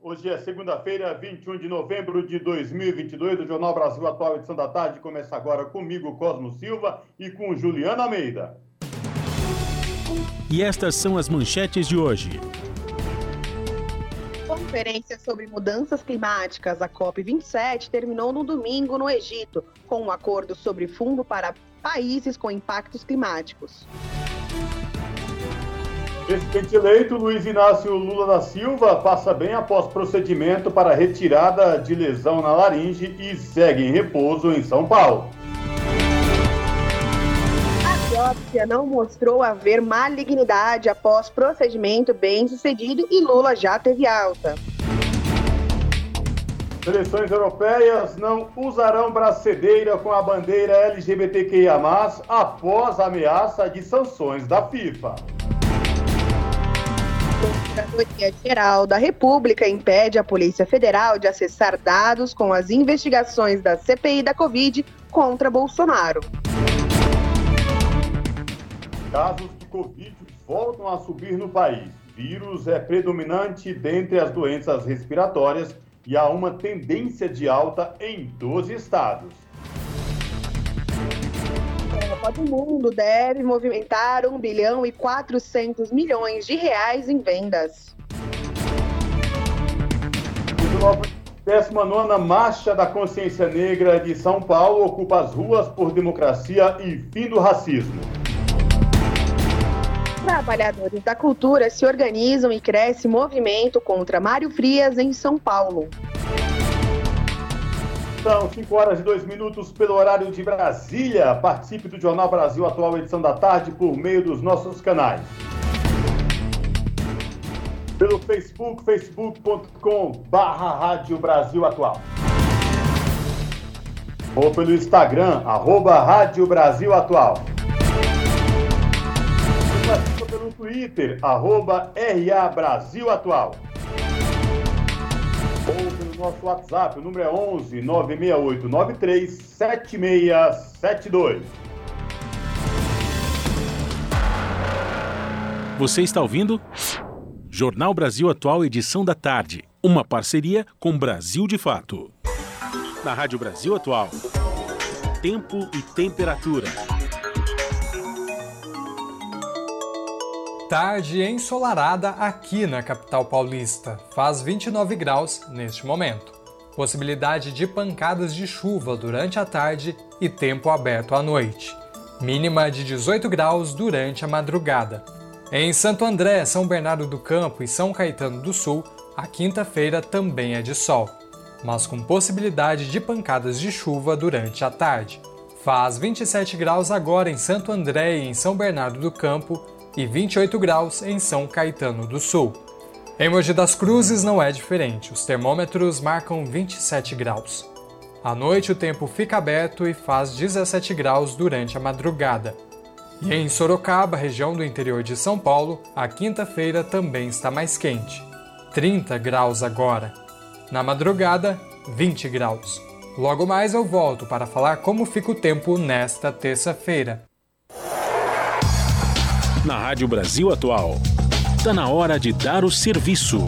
hoje é segunda-feira, 21 de novembro de 2022. O Jornal Brasil Atual, edição da tarde, começa agora comigo, Cosmo Silva, e com Juliana Almeida. E estas são as manchetes de hoje. Conferência sobre mudanças climáticas, a COP27, terminou no domingo no Egito, com um acordo sobre fundo para países com impactos climáticos. Presidente eleito Luiz Inácio Lula da Silva passa bem após procedimento para retirada de lesão na laringe e segue em repouso em São Paulo. A biópsia não mostrou haver malignidade após procedimento bem sucedido e Lula já teve alta. Seleções europeias não usarão bracedeira com a bandeira LGBTQIA+, após a ameaça de sanções da FIFA. Procuradoria-Geral da República impede a Polícia Federal de acessar dados com as investigações da CPI da Covid contra Bolsonaro. Casos de Covid voltam a subir no país. Vírus é predominante dentre as doenças respiratórias e há uma tendência de alta em 12 estados. Copa do Mundo deve movimentar 1 bilhão e 400 milhões de reais em vendas. 19 Marcha da Consciência Negra de São Paulo ocupa as ruas por democracia e fim do racismo. Trabalhadores da cultura se organizam e cresce movimento contra Mário Frias em São Paulo. São 5 horas e 2 minutos pelo horário de Brasília. Participe do Jornal Brasil Atual, edição da tarde, por meio dos nossos canais. Pelo Facebook, facebook.com barra Rádio Brasil Atual. Ou pelo Instagram, arroba Rádio Brasil Atual. E pelo Twitter, arroba RA Brasil Atual ou nosso WhatsApp, o número é 11 968 93 7672. Você está ouvindo? Jornal Brasil Atual, edição da tarde. Uma parceria com Brasil de Fato. Na Rádio Brasil Atual. Tempo e temperatura. Tarde ensolarada aqui na capital paulista. Faz 29 graus neste momento. Possibilidade de pancadas de chuva durante a tarde e tempo aberto à noite. Mínima de 18 graus durante a madrugada. Em Santo André, São Bernardo do Campo e São Caetano do Sul, a quinta-feira também é de sol, mas com possibilidade de pancadas de chuva durante a tarde. Faz 27 graus agora em Santo André e em São Bernardo do Campo e 28 graus em São Caetano do Sul. Em Mogi das Cruzes não é diferente, os termômetros marcam 27 graus. À noite o tempo fica aberto e faz 17 graus durante a madrugada. E em Sorocaba, região do interior de São Paulo, a quinta-feira também está mais quente. 30 graus agora. Na madrugada, 20 graus. Logo mais eu volto para falar como fica o tempo nesta terça-feira na Rádio Brasil Atual. Está na hora de dar o serviço.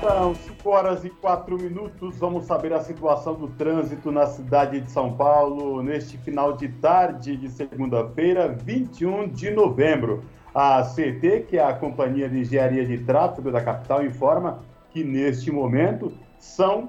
São 5 horas e 4 minutos. Vamos saber a situação do trânsito na cidade de São Paulo neste final de tarde de segunda-feira, 21 de novembro. A CT, que é a Companhia de Engenharia de Tráfego da capital, informa que neste momento são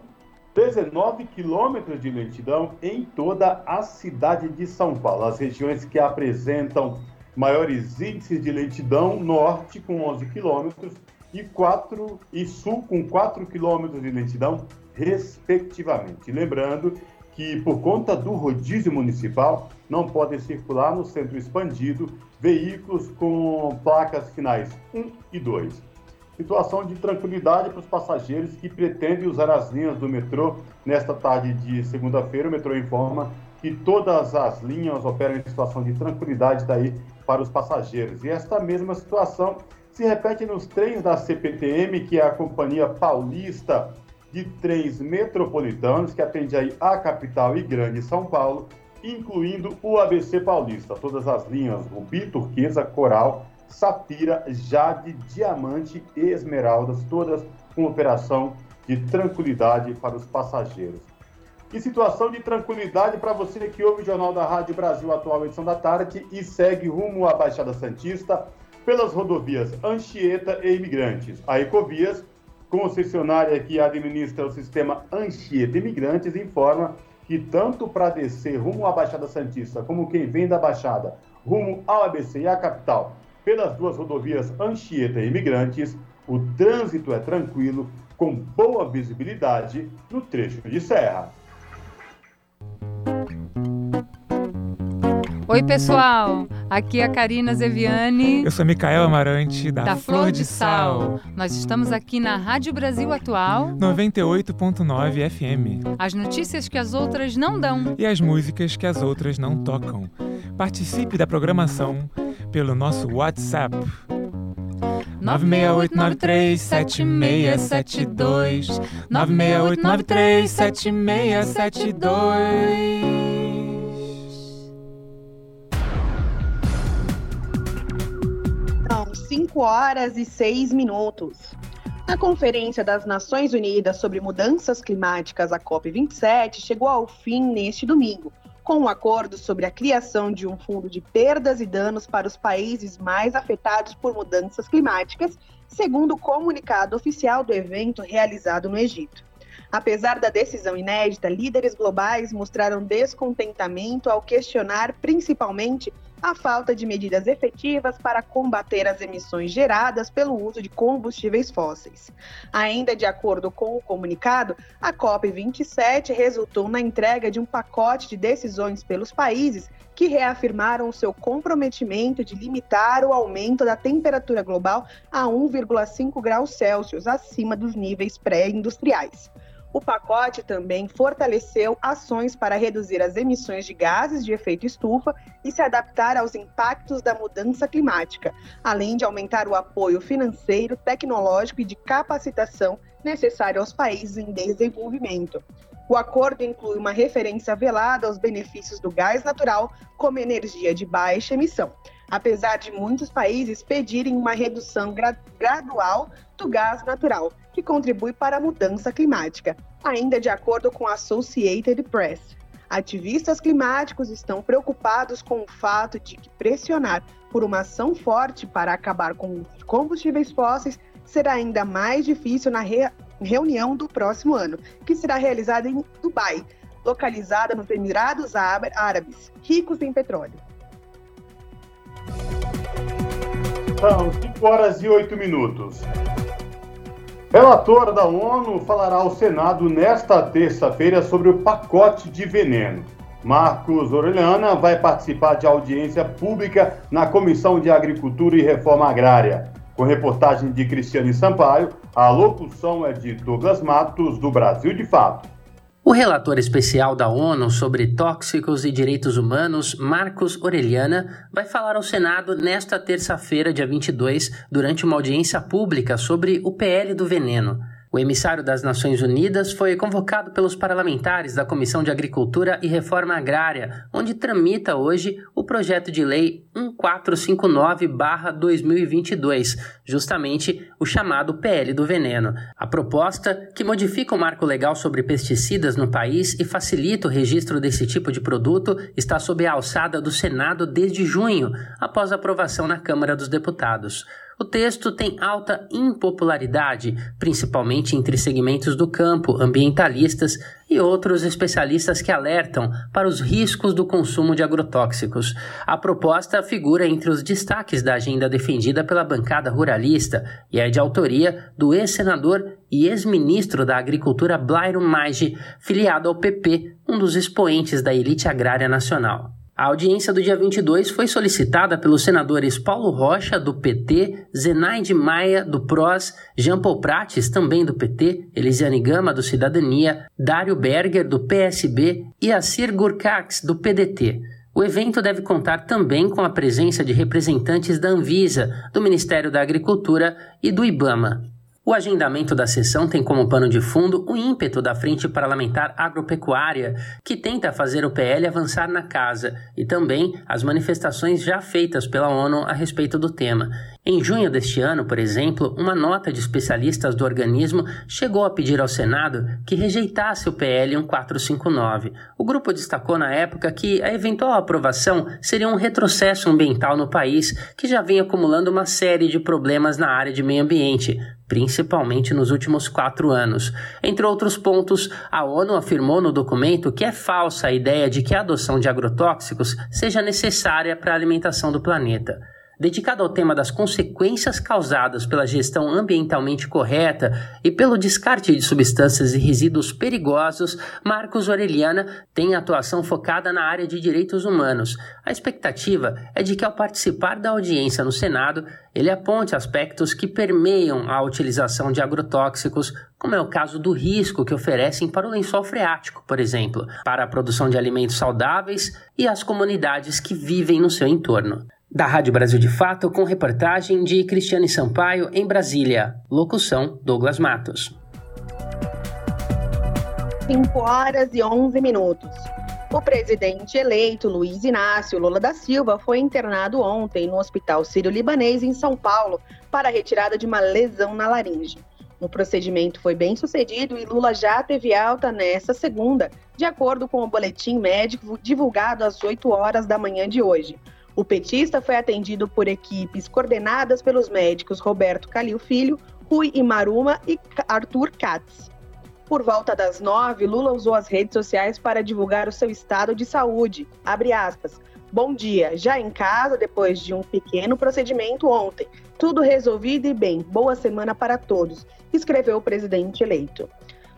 19 quilômetros de lentidão em toda a cidade de São Paulo. As regiões que apresentam maiores índices de lentidão, norte com 11 quilômetros e, 4, e sul com 4 quilômetros de lentidão, respectivamente. Lembrando que, por conta do rodízio municipal, não podem circular no centro expandido veículos com placas finais 1 e 2 situação de tranquilidade para os passageiros que pretendem usar as linhas do metrô nesta tarde de segunda-feira. O metrô informa que todas as linhas operam em situação de tranquilidade daí para os passageiros. E esta mesma situação se repete nos trens da CPTM, que é a Companhia Paulista de Trens Metropolitanos, que atende aí a capital e grande São Paulo, incluindo o ABC Paulista. Todas as linhas Rubi, Turquesa, Coral, Safira, Jade, Diamante e Esmeraldas, todas com operação de tranquilidade para os passageiros. E situação de tranquilidade para você que ouve o Jornal da Rádio Brasil Atual, edição da tarde, e segue rumo à Baixada Santista pelas rodovias Anchieta e Imigrantes. A Ecovias, concessionária que administra o sistema Anchieta Imigrantes, informa que tanto para descer rumo à Baixada Santista como quem vem da Baixada rumo ao ABC e à capital pelas duas rodovias Anchieta e Imigrantes, o trânsito é tranquilo, com boa visibilidade no trecho de serra. Oi, pessoal! Aqui é a Karina Zeviani. Eu sou Micael Amarante, da, da Flor, Flor de. Sal. Nós estamos aqui na Rádio Brasil Atual 98.9 FM. As notícias que as outras não dão. E as músicas que as outras não tocam. Participe da programação pelo nosso WhatsApp. 968937672 968937672 São 5 horas e 6 minutos. A Conferência das Nações Unidas sobre Mudanças Climáticas, a COP27, chegou ao fim neste domingo com um acordo sobre a criação de um fundo de perdas e danos para os países mais afetados por mudanças climáticas, segundo o comunicado oficial do evento realizado no Egito. Apesar da decisão inédita, líderes globais mostraram descontentamento ao questionar principalmente a falta de medidas efetivas para combater as emissões geradas pelo uso de combustíveis fósseis. Ainda de acordo com o comunicado, a COP27 resultou na entrega de um pacote de decisões pelos países que reafirmaram o seu comprometimento de limitar o aumento da temperatura global a 1,5 graus Celsius acima dos níveis pré-industriais. O pacote também fortaleceu ações para reduzir as emissões de gases de efeito estufa e se adaptar aos impactos da mudança climática, além de aumentar o apoio financeiro, tecnológico e de capacitação necessário aos países em desenvolvimento. O acordo inclui uma referência velada aos benefícios do gás natural como energia de baixa emissão, apesar de muitos países pedirem uma redução gradual do gás natural, que contribui para a mudança climática, ainda de acordo com a Associated Press. Ativistas climáticos estão preocupados com o fato de que pressionar por uma ação forte para acabar com os combustíveis fósseis será ainda mais difícil na re reunião do próximo ano, que será realizada em Dubai, localizada nos Emirados Árabes, ricos em petróleo. São 5 horas e 8 minutos. Relator da ONU falará ao Senado nesta terça-feira sobre o pacote de veneno. Marcos Orellana vai participar de audiência pública na Comissão de Agricultura e Reforma Agrária. Com reportagem de Cristiane Sampaio, a locução é de Douglas Matos, do Brasil de Fato. O relator especial da ONU sobre tóxicos e direitos humanos, Marcos Orelhana, vai falar ao Senado nesta terça-feira, dia 22, durante uma audiência pública sobre o PL do veneno. O emissário das Nações Unidas foi convocado pelos parlamentares da Comissão de Agricultura e Reforma Agrária, onde tramita hoje o projeto de lei 1459-2022, justamente o chamado PL do veneno. A proposta, que modifica o marco legal sobre pesticidas no país e facilita o registro desse tipo de produto, está sob a alçada do Senado desde junho, após aprovação na Câmara dos Deputados. O texto tem alta impopularidade, principalmente entre segmentos do campo, ambientalistas e outros especialistas que alertam para os riscos do consumo de agrotóxicos. A proposta figura entre os destaques da agenda defendida pela bancada ruralista e é de autoria do ex-senador e ex-ministro da Agricultura Blairo Maggi, filiado ao PP, um dos expoentes da elite agrária nacional. A audiência do dia 22 foi solicitada pelos senadores Paulo Rocha, do PT, Zenaide Maia, do PROS, Jean Paul Prates, também do PT, Elisiane Gama, do Cidadania, Dário Berger, do PSB e Assir Gurkax, do PDT. O evento deve contar também com a presença de representantes da Anvisa, do Ministério da Agricultura e do IBAMA. O agendamento da sessão tem como pano de fundo o ímpeto da Frente Parlamentar Agropecuária, que tenta fazer o PL avançar na casa, e também as manifestações já feitas pela ONU a respeito do tema. Em junho deste ano, por exemplo, uma nota de especialistas do organismo chegou a pedir ao Senado que rejeitasse o PL 1459. O grupo destacou na época que a eventual aprovação seria um retrocesso ambiental no país que já vinha acumulando uma série de problemas na área de meio ambiente, principalmente nos últimos quatro anos. Entre outros pontos, a ONU afirmou no documento que é falsa a ideia de que a adoção de agrotóxicos seja necessária para a alimentação do planeta dedicado ao tema das consequências causadas pela gestão ambientalmente correta e pelo descarte de substâncias e resíduos perigosos, Marcos Aureliana tem atuação focada na área de direitos humanos. A expectativa é de que, ao participar da audiência no Senado, ele aponte aspectos que permeiam a utilização de agrotóxicos, como é o caso do risco que oferecem para o lençol freático, por exemplo, para a produção de alimentos saudáveis e as comunidades que vivem no seu entorno. Da Rádio Brasil de Fato, com reportagem de Cristiane Sampaio em Brasília. Locução: Douglas Matos. 5 horas e 11 minutos. O presidente eleito Luiz Inácio Lula da Silva foi internado ontem no Hospital Sírio-Libanês em São Paulo para a retirada de uma lesão na laringe. O procedimento foi bem sucedido e Lula já teve alta nesta segunda, de acordo com o boletim médico divulgado às 8 horas da manhã de hoje. O petista foi atendido por equipes coordenadas pelos médicos Roberto Calil Filho, Rui Imaruma e Arthur Katz. Por volta das nove, Lula usou as redes sociais para divulgar o seu estado de saúde. Aspas. Bom dia, já em casa depois de um pequeno procedimento ontem. Tudo resolvido e bem. Boa semana para todos, escreveu o presidente eleito.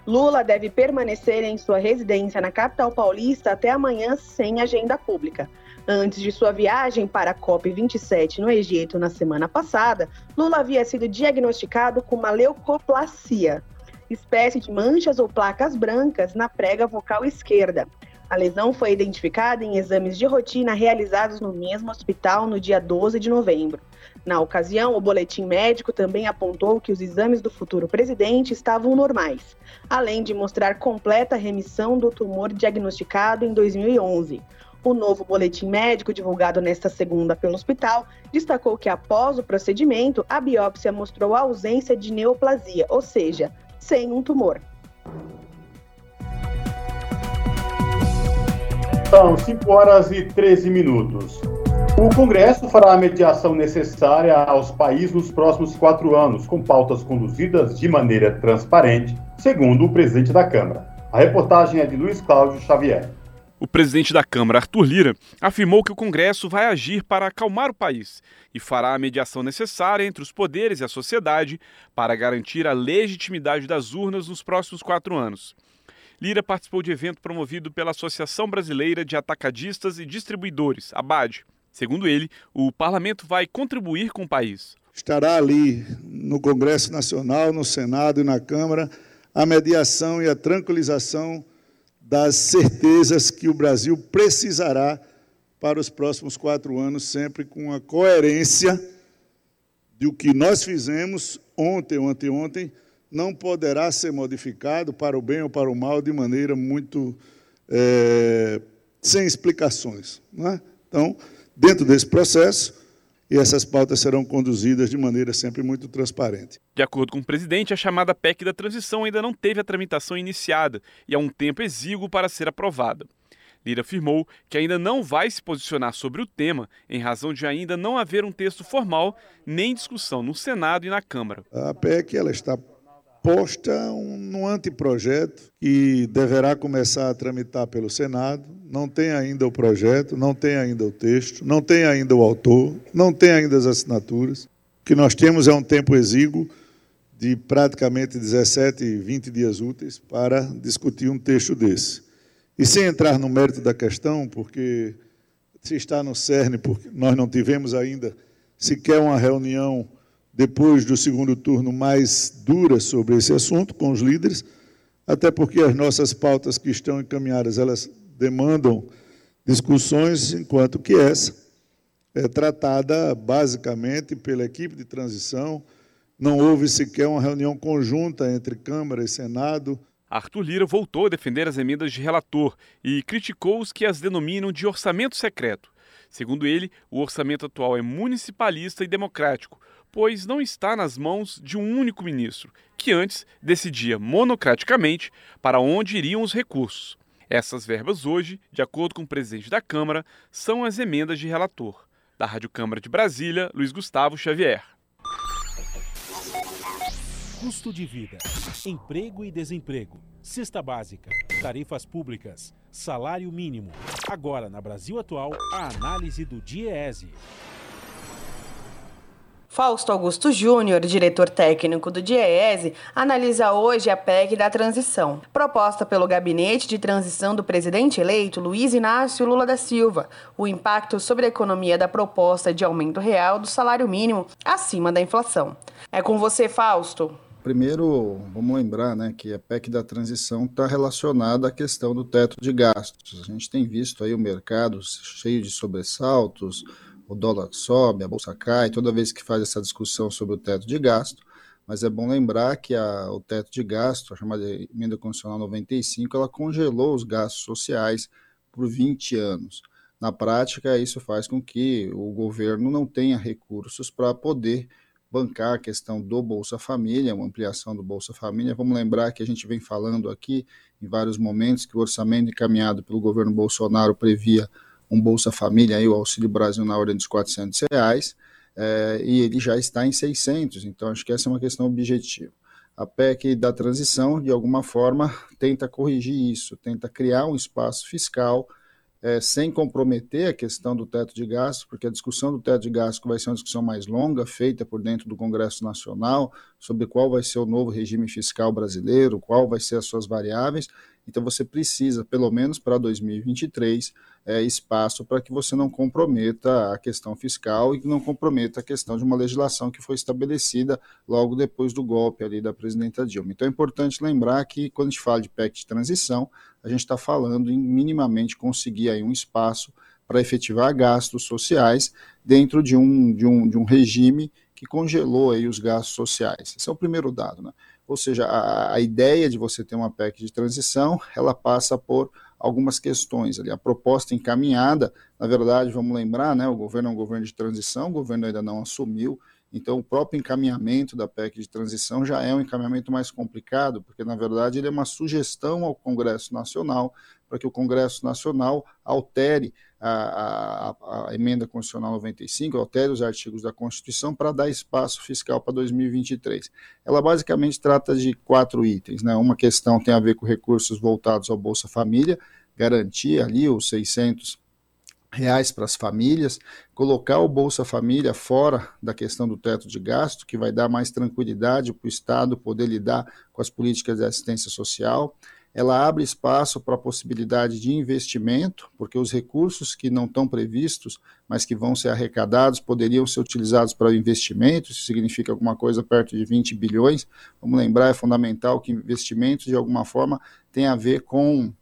Lula deve permanecer em sua residência na capital paulista até amanhã sem agenda pública. Antes de sua viagem para a COP27 no Egito na semana passada, Lula havia sido diagnosticado com uma leucoplasia, espécie de manchas ou placas brancas na prega vocal esquerda. A lesão foi identificada em exames de rotina realizados no mesmo hospital no dia 12 de novembro. Na ocasião, o boletim médico também apontou que os exames do futuro presidente estavam normais, além de mostrar completa remissão do tumor diagnosticado em 2011. O novo boletim médico, divulgado nesta segunda pelo hospital, destacou que após o procedimento, a biópsia mostrou a ausência de neoplasia, ou seja, sem um tumor. São 5 horas e 13 minutos. O Congresso fará a mediação necessária aos países nos próximos quatro anos, com pautas conduzidas de maneira transparente, segundo o presidente da Câmara. A reportagem é de Luiz Cláudio Xavier. O presidente da Câmara, Arthur Lira, afirmou que o Congresso vai agir para acalmar o país e fará a mediação necessária entre os poderes e a sociedade para garantir a legitimidade das urnas nos próximos quatro anos. Lira participou de evento promovido pela Associação Brasileira de Atacadistas e Distribuidores, ABAD. Segundo ele, o parlamento vai contribuir com o país. Estará ali no Congresso Nacional, no Senado e na Câmara a mediação e a tranquilização das certezas que o Brasil precisará para os próximos quatro anos, sempre com a coerência do que nós fizemos ontem ou anteontem, não poderá ser modificado para o bem ou para o mal de maneira muito é, sem explicações. É? Então, dentro desse processo, e essas pautas serão conduzidas de maneira sempre muito transparente. De acordo com o presidente, a chamada PEC da transição ainda não teve a tramitação iniciada e há um tempo exíguo para ser aprovada. Lira afirmou que ainda não vai se posicionar sobre o tema, em razão de ainda não haver um texto formal nem discussão no Senado e na Câmara. A PEC ela está posta um, num anteprojeto que deverá começar a tramitar pelo Senado. Não tem ainda o projeto, não tem ainda o texto, não tem ainda o autor, não tem ainda as assinaturas. O que nós temos é um tempo exíguo de praticamente 17, 20 dias úteis para discutir um texto desse. E sem entrar no mérito da questão, porque se está no cerne, porque nós não tivemos ainda sequer uma reunião depois do segundo turno mais dura sobre esse assunto com os líderes, até porque as nossas pautas que estão encaminhadas, elas demandam discussões, enquanto que essa é tratada basicamente pela equipe de transição. Não houve sequer uma reunião conjunta entre Câmara e Senado. Arthur Lira voltou a defender as emendas de relator e criticou os que as denominam de orçamento secreto. Segundo ele, o orçamento atual é municipalista e democrático, pois não está nas mãos de um único ministro, que antes decidia monocraticamente para onde iriam os recursos. Essas verbas hoje, de acordo com o presidente da Câmara, são as emendas de relator. Da Rádio Câmara de Brasília, Luiz Gustavo Xavier. Custo de vida, emprego e desemprego, cesta básica, tarifas públicas, salário mínimo. Agora, na Brasil Atual, a análise do DIEESE. Fausto Augusto Júnior, diretor técnico do DIEESE, analisa hoje a PEC da transição, proposta pelo gabinete de transição do presidente eleito Luiz Inácio Lula da Silva, o impacto sobre a economia da proposta de aumento real do salário mínimo acima da inflação. É com você, Fausto. Primeiro, vamos lembrar né, que a PEC da transição está relacionada à questão do teto de gastos. A gente tem visto aí o mercado cheio de sobressaltos, o dólar sobe, a bolsa cai, toda vez que faz essa discussão sobre o teto de gasto, mas é bom lembrar que a, o teto de gasto, a chamada emenda constitucional 95, ela congelou os gastos sociais por 20 anos. Na prática, isso faz com que o governo não tenha recursos para poder bancar a questão do Bolsa Família, uma ampliação do Bolsa Família. Vamos lembrar que a gente vem falando aqui em vários momentos que o orçamento encaminhado pelo governo Bolsonaro previa um Bolsa Família, aí, o Auxílio Brasil na ordem dos 400 reais, é, e ele já está em 600, então acho que essa é uma questão objetiva. A PEC da transição, de alguma forma, tenta corrigir isso, tenta criar um espaço fiscal é, sem comprometer a questão do teto de gastos, porque a discussão do teto de gastos vai ser uma discussão mais longa, feita por dentro do Congresso Nacional, sobre qual vai ser o novo regime fiscal brasileiro, qual vai ser as suas variáveis. Então você precisa, pelo menos para 2023, é, espaço para que você não comprometa a questão fiscal e que não comprometa a questão de uma legislação que foi estabelecida logo depois do golpe ali da presidenta Dilma. Então é importante lembrar que quando a gente fala de PEC de transição, a gente está falando em minimamente conseguir aí um espaço para efetivar gastos sociais dentro de um, de um, de um regime que congelou aí os gastos sociais. Esse é o primeiro dado, né? Ou seja, a, a ideia de você ter uma PEC de transição, ela passa por algumas questões ali. A proposta encaminhada, na verdade, vamos lembrar, né, o governo é um governo de transição, o governo ainda não assumiu, então o próprio encaminhamento da PEC de transição já é um encaminhamento mais complicado, porque na verdade ele é uma sugestão ao Congresso Nacional para que o Congresso Nacional altere a, a, a, emenda constitucional 95, altere os artigos da Constituição para dar espaço fiscal para 2023. Ela basicamente trata de quatro itens. Né? Uma questão tem a ver com recursos voltados ao Bolsa Família, garantir ali os 600 reais para as famílias, colocar o Bolsa Família fora da questão do teto de gasto, que vai dar mais tranquilidade para o Estado poder lidar com as políticas de assistência social, ela abre espaço para a possibilidade de investimento, porque os recursos que não estão previstos, mas que vão ser arrecadados, poderiam ser utilizados para investimento, isso significa alguma coisa perto de 20 bilhões. Vamos lembrar, é fundamental que investimentos, de alguma forma, tem a ver com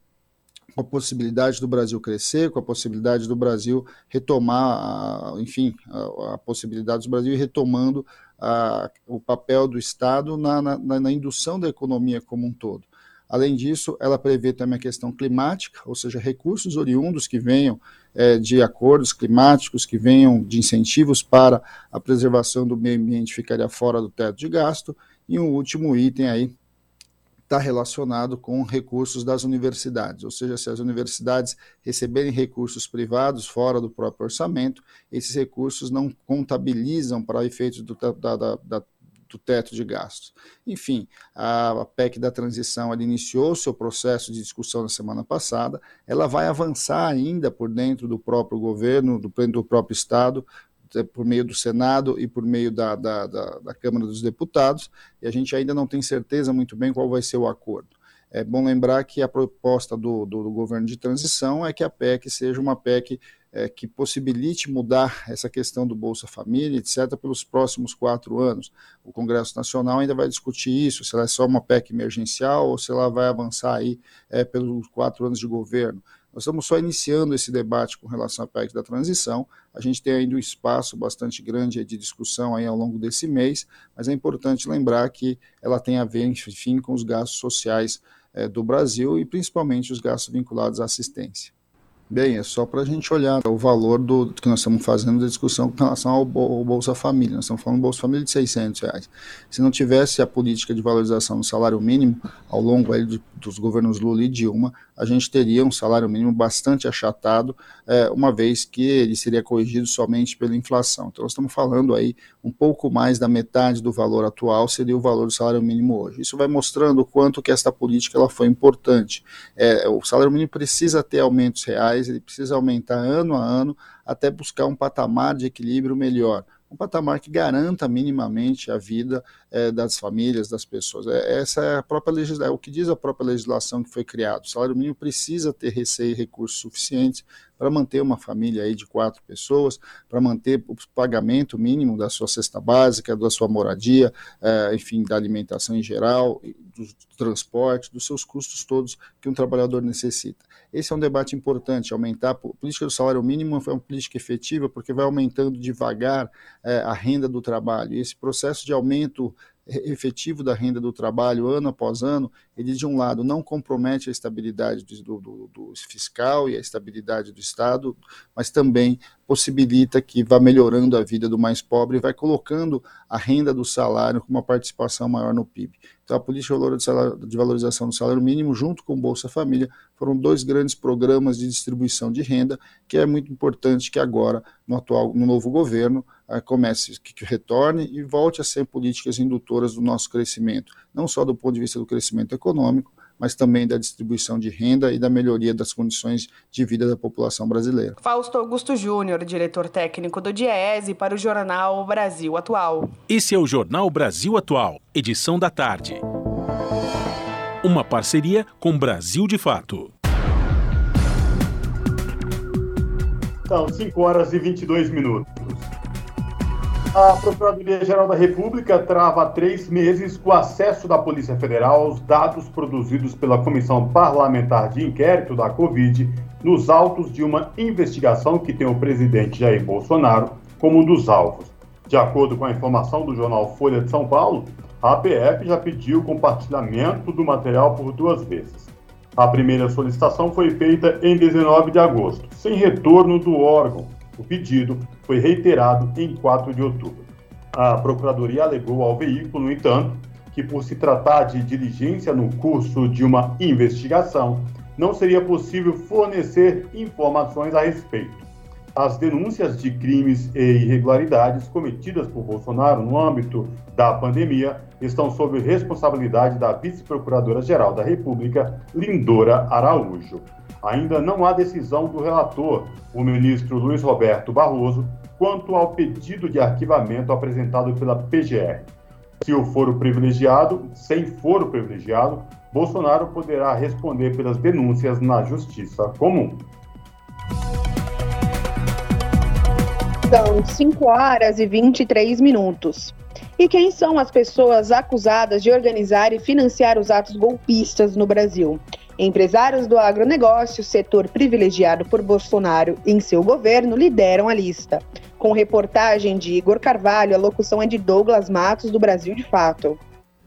a possibilidade do Brasil crescer, com a possibilidade do Brasil retomar, enfim, a, a possibilidade do Brasil ir retomando a, o papel do Estado na, na, na indução da economia como um todo. Além disso, ela prevê também a questão climática, ou seja, recursos oriundos que venham é, de acordos climáticos, que venham de incentivos para a preservação do meio ambiente ficaria fora do teto de gasto. E um último item aí está relacionado com recursos das universidades, ou seja, se as universidades receberem recursos privados fora do próprio orçamento, esses recursos não contabilizam para efeitos do, da, da, da do teto de gastos. Enfim, a PEC da transição iniciou seu processo de discussão na semana passada, ela vai avançar ainda por dentro do próprio governo, do, do próprio Estado, eh, por meio do Senado e por meio da, da, da, da Câmara dos Deputados, e a gente ainda não tem certeza muito bem qual vai ser o acordo. É bom lembrar que a proposta do, do, do, governo de transição é que a PEC seja uma PEC é, que possibilite mudar essa questão do Bolsa Família, etc., pelos próximos quatro anos. O Congresso Nacional ainda vai discutir isso, se ela é só uma PEC emergencial ou se ela vai avançar aí é, pelos quatro anos de governo. Nós estamos só iniciando esse debate com relação à PEC da transição. A gente tem ainda um espaço bastante grande de discussão aí ao longo desse mês, mas é importante lembrar que ela tem a ver, enfim, com os gastos sociais é, do Brasil e principalmente os gastos vinculados à assistência. Bem, é só para a gente olhar o valor do que nós estamos fazendo da discussão com relação ao, ao Bolsa Família. Nós estamos falando do Bolsa Família de 600 reais. Se não tivesse a política de valorização do salário mínimo ao longo aí de, dos governos Lula e Dilma, a gente teria um salário mínimo bastante achatado, é, uma vez que ele seria corrigido somente pela inflação. Então, nós estamos falando aí um pouco mais da metade do valor atual seria o valor do salário mínimo hoje. Isso vai mostrando o quanto que esta política ela foi importante. É, o salário mínimo precisa ter aumentos reais ele precisa aumentar ano a ano até buscar um patamar de equilíbrio melhor um patamar que garanta minimamente a vida é, das famílias, das pessoas. É, essa é a própria legislação, é o que diz a própria legislação que foi criada. O salário mínimo precisa ter receio e recursos suficientes para manter uma família aí de quatro pessoas, para manter o pagamento mínimo da sua cesta básica, da sua moradia, é, enfim, da alimentação em geral, do transporte, dos seus custos todos que um trabalhador necessita. Esse é um debate importante, aumentar a política do salário mínimo foi uma política efetiva porque vai aumentando devagar é, a renda do trabalho. E esse processo de aumento efetivo da renda do trabalho ano após ano, ele de um lado não compromete a estabilidade do, do, do, fiscal e a estabilidade do Estado, mas também possibilita que vá melhorando a vida do mais pobre e vai colocando a renda do salário com uma participação maior no PIB. Então, a política de valorização do salário mínimo, junto com Bolsa Família, foram dois grandes programas de distribuição de renda, que é muito importante que agora, no atual, no novo governo, comece, que, que retorne e volte a ser políticas indutoras do nosso crescimento, não só do ponto de vista do crescimento econômico, mas também da distribuição de renda e da melhoria das condições de vida da população brasileira. Fausto Augusto Júnior, diretor técnico do Diese, para o jornal Brasil Atual. Esse é o Jornal Brasil Atual, edição da tarde. Uma parceria com Brasil de Fato. São 5 horas e 22 minutos. A Procuradoria-Geral da República trava três meses com acesso da Polícia Federal aos dados produzidos pela Comissão Parlamentar de Inquérito da Covid nos autos de uma investigação que tem o presidente Jair Bolsonaro como um dos alvos. De acordo com a informação do jornal Folha de São Paulo, a APF já pediu compartilhamento do material por duas vezes. A primeira solicitação foi feita em 19 de agosto, sem retorno do órgão o pedido foi reiterado em 4 de outubro. A Procuradoria alegou ao veículo, no entanto, que por se tratar de diligência no curso de uma investigação, não seria possível fornecer informações a respeito. As denúncias de crimes e irregularidades cometidas por Bolsonaro no âmbito da pandemia estão sob responsabilidade da Vice-Procuradora-Geral da República, Lindora Araújo. Ainda não há decisão do relator, o ministro Luiz Roberto Barroso, quanto ao pedido de arquivamento apresentado pela PGR. Se o foro privilegiado, sem foro privilegiado, Bolsonaro poderá responder pelas denúncias na Justiça Comum. São 5 horas e 23 minutos. E quem são as pessoas acusadas de organizar e financiar os atos golpistas no Brasil? Empresários do agronegócio, setor privilegiado por Bolsonaro em seu governo, lideram a lista. Com reportagem de Igor Carvalho, a locução é de Douglas Matos, do Brasil de Fato.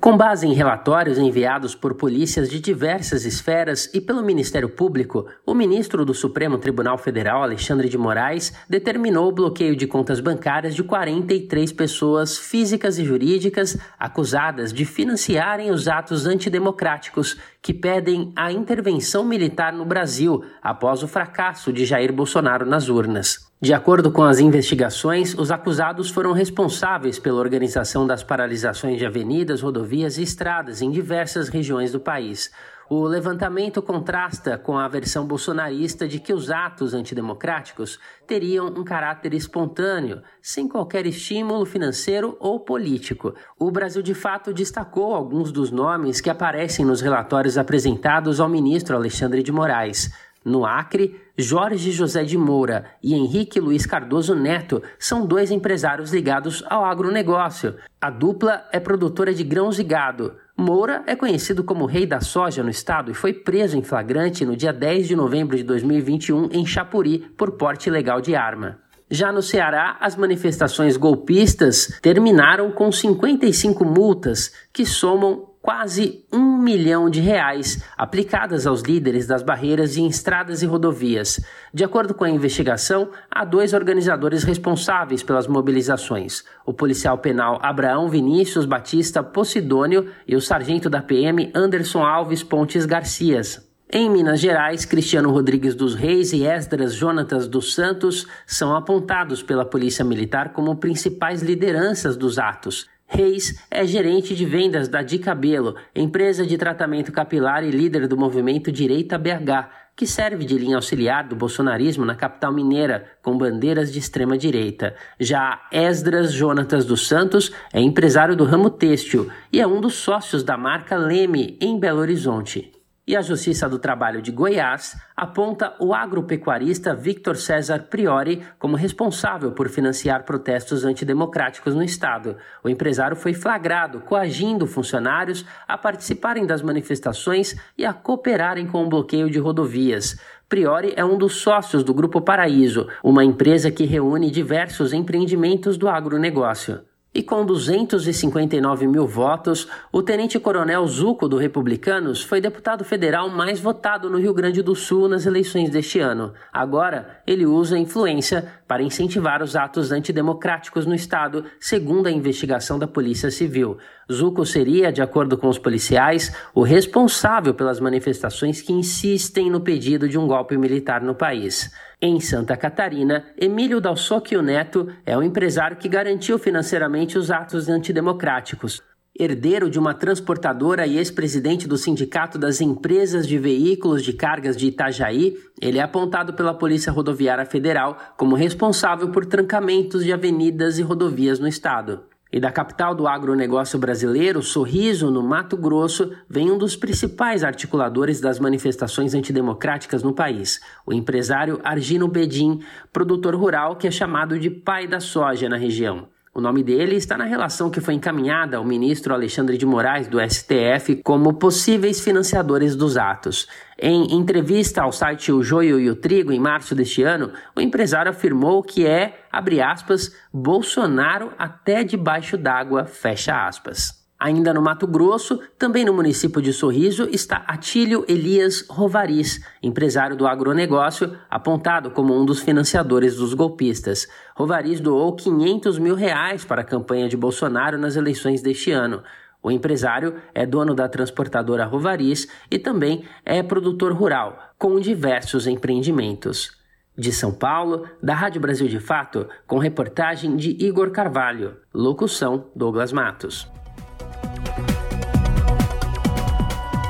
Com base em relatórios enviados por polícias de diversas esferas e pelo Ministério Público, o ministro do Supremo Tribunal Federal, Alexandre de Moraes, determinou o bloqueio de contas bancárias de 43 pessoas físicas e jurídicas acusadas de financiarem os atos antidemocráticos que pedem a intervenção militar no Brasil após o fracasso de Jair Bolsonaro nas urnas. De acordo com as investigações, os acusados foram responsáveis pela organização das paralisações de avenidas, rodovias e estradas em diversas regiões do país. O levantamento contrasta com a versão bolsonarista de que os atos antidemocráticos teriam um caráter espontâneo, sem qualquer estímulo financeiro ou político. O Brasil, de fato, destacou alguns dos nomes que aparecem nos relatórios apresentados ao ministro Alexandre de Moraes. No Acre, Jorge José de Moura e Henrique Luiz Cardoso Neto são dois empresários ligados ao agronegócio. A dupla é produtora de grãos e gado. Moura é conhecido como rei da soja no estado e foi preso em flagrante no dia 10 de novembro de 2021 em Chapuri por porte ilegal de arma. Já no Ceará, as manifestações golpistas terminaram com 55 multas que somam quase um milhão de reais aplicadas aos líderes das barreiras em estradas e rodovias. De acordo com a investigação, há dois organizadores responsáveis pelas mobilizações: o policial penal Abraão Vinícius Batista Posidônio e o sargento da PM Anderson Alves Pontes Garcias. Em Minas Gerais, Cristiano Rodrigues dos Reis e Esdras Jonatas dos Santos são apontados pela Polícia Militar como principais lideranças dos atos. Reis é gerente de vendas da Di Cabelo, empresa de tratamento capilar e líder do movimento Direita BH, que serve de linha auxiliar do bolsonarismo na capital mineira, com bandeiras de extrema direita. Já Esdras Jonatas dos Santos é empresário do ramo têxtil e é um dos sócios da marca Leme, em Belo Horizonte. E a Justiça do Trabalho de Goiás aponta o agropecuarista Victor César Priori como responsável por financiar protestos antidemocráticos no estado. O empresário foi flagrado coagindo funcionários a participarem das manifestações e a cooperarem com o bloqueio de rodovias. Priori é um dos sócios do Grupo Paraíso, uma empresa que reúne diversos empreendimentos do agronegócio. E com 259 mil votos, o tenente-coronel Zuco do Republicanos foi deputado federal mais votado no Rio Grande do Sul nas eleições deste ano. Agora, ele usa influência para incentivar os atos antidemocráticos no estado, segundo a investigação da Polícia Civil. Zuco seria, de acordo com os policiais, o responsável pelas manifestações que insistem no pedido de um golpe militar no país. Em Santa Catarina, Emílio Dalsocchio Neto é o empresário que garantiu financeiramente os atos antidemocráticos. Herdeiro de uma transportadora e ex-presidente do Sindicato das Empresas de Veículos de Cargas de Itajaí, ele é apontado pela Polícia Rodoviária Federal como responsável por trancamentos de avenidas e rodovias no estado. E da capital do agronegócio brasileiro, Sorriso, no Mato Grosso, vem um dos principais articuladores das manifestações antidemocráticas no país, o empresário Argino Bedin, produtor rural que é chamado de pai da soja na região. O nome dele está na relação que foi encaminhada ao ministro Alexandre de Moraes, do STF, como possíveis financiadores dos atos. Em entrevista ao site O Joio e o Trigo, em março deste ano, o empresário afirmou que é, abre aspas, Bolsonaro até debaixo d'água, fecha aspas. Ainda no Mato Grosso, também no município de Sorriso, está Atílio Elias Rovariz, empresário do agronegócio, apontado como um dos financiadores dos golpistas. Rovariz doou 500 mil reais para a campanha de Bolsonaro nas eleições deste ano. O empresário é dono da transportadora Rovariz e também é produtor rural, com diversos empreendimentos. De São Paulo, da Rádio Brasil de Fato, com reportagem de Igor Carvalho. Locução: Douglas Matos.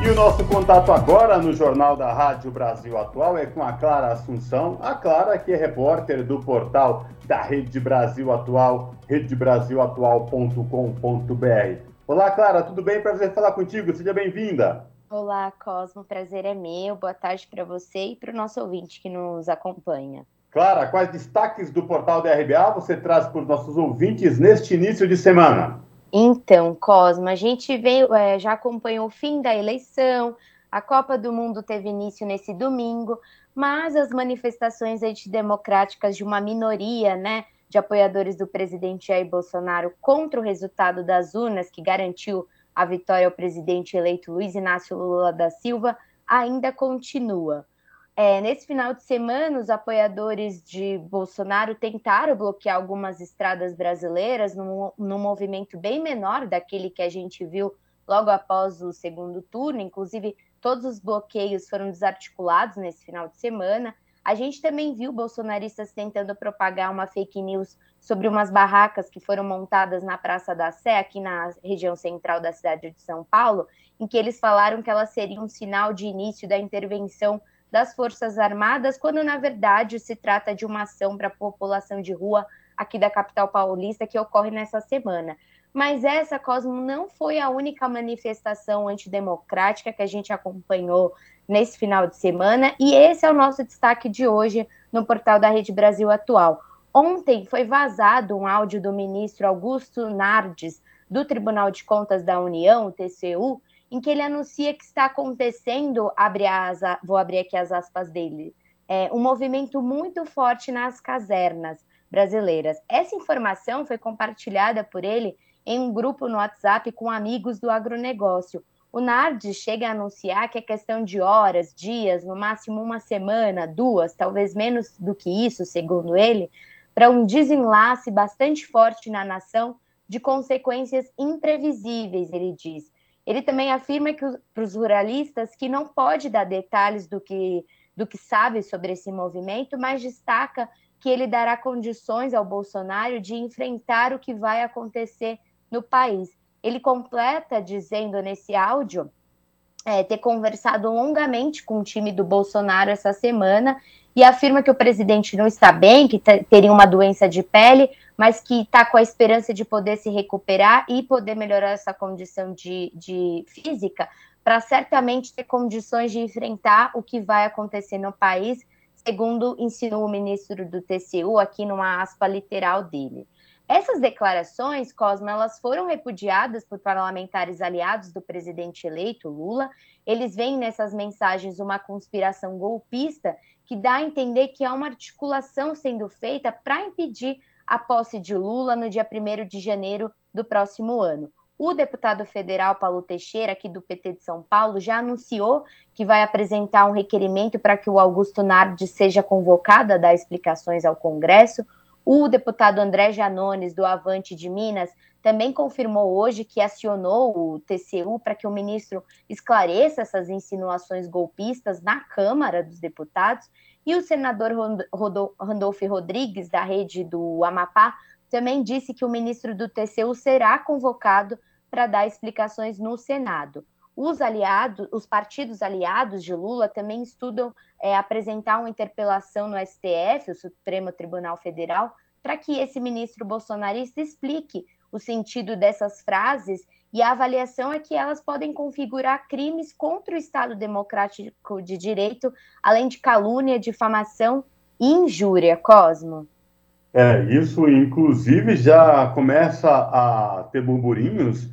E o nosso contato agora no Jornal da Rádio Brasil Atual é com a Clara Assunção. A Clara, que é repórter do portal da Rede Brasil Atual, redebrasilatual.com.br. Olá, Clara, tudo bem? Prazer falar contigo. Seja bem-vinda. Olá, Cosmo. Prazer é meu. Boa tarde para você e para o nosso ouvinte que nos acompanha. Clara, quais destaques do portal da RBA você traz para os nossos ouvintes neste início de semana? Então, Cosma, a gente veio, é, já acompanhou o fim da eleição, a Copa do Mundo teve início nesse domingo, mas as manifestações antidemocráticas de uma minoria, né, de apoiadores do presidente Jair Bolsonaro contra o resultado das urnas que garantiu a vitória ao presidente eleito Luiz Inácio Lula da Silva ainda continua. É, nesse final de semana, os apoiadores de Bolsonaro tentaram bloquear algumas estradas brasileiras num, num movimento bem menor daquele que a gente viu logo após o segundo turno. Inclusive, todos os bloqueios foram desarticulados nesse final de semana. A gente também viu bolsonaristas tentando propagar uma fake news sobre umas barracas que foram montadas na Praça da Sé, aqui na região central da cidade de São Paulo, em que eles falaram que elas seriam um sinal de início da intervenção das Forças Armadas, quando na verdade se trata de uma ação para a população de rua aqui da capital paulista que ocorre nessa semana. Mas essa, Cosmo, não foi a única manifestação antidemocrática que a gente acompanhou nesse final de semana, e esse é o nosso destaque de hoje no portal da Rede Brasil Atual. Ontem foi vazado um áudio do ministro Augusto Nardes, do Tribunal de Contas da União, TCU, em que ele anuncia que está acontecendo, abre as, vou abrir aqui as aspas dele, é, um movimento muito forte nas casernas brasileiras. Essa informação foi compartilhada por ele em um grupo no WhatsApp com amigos do agronegócio. O NARD chega a anunciar que é questão de horas, dias, no máximo uma semana, duas, talvez menos do que isso, segundo ele, para um desenlace bastante forte na nação de consequências imprevisíveis, ele diz. Ele também afirma que para os ruralistas que não pode dar detalhes do que, do que sabe sobre esse movimento, mas destaca que ele dará condições ao Bolsonaro de enfrentar o que vai acontecer no país. Ele completa dizendo nesse áudio é, ter conversado longamente com o time do Bolsonaro essa semana e afirma que o presidente não está bem, que teria uma doença de pele, mas que está com a esperança de poder se recuperar e poder melhorar essa condição de, de física, para certamente ter condições de enfrentar o que vai acontecer no país, segundo ensinou o ministro do TCU aqui numa aspa literal dele. Essas declarações, Cosma, elas foram repudiadas por parlamentares aliados do presidente eleito, Lula. Eles veem nessas mensagens uma conspiração golpista que dá a entender que há uma articulação sendo feita para impedir a posse de Lula no dia 1 de janeiro do próximo ano. O deputado federal Paulo Teixeira, aqui do PT de São Paulo, já anunciou que vai apresentar um requerimento para que o Augusto Nardi seja convocado a dar explicações ao Congresso. O deputado André Janones, do Avante de Minas, também confirmou hoje que acionou o TCU para que o ministro esclareça essas insinuações golpistas na Câmara dos Deputados. E o senador Randolfo Rodrigues, da rede do Amapá, também disse que o ministro do TCU será convocado para dar explicações no Senado. Os aliados, os partidos aliados de Lula também estudam é, apresentar uma interpelação no STF, o Supremo Tribunal Federal, para que esse ministro bolsonarista explique o sentido dessas frases e a avaliação é que elas podem configurar crimes contra o Estado Democrático de Direito, além de calúnia, difamação e injúria, Cosmo. É, isso inclusive já começa a ter burburinhos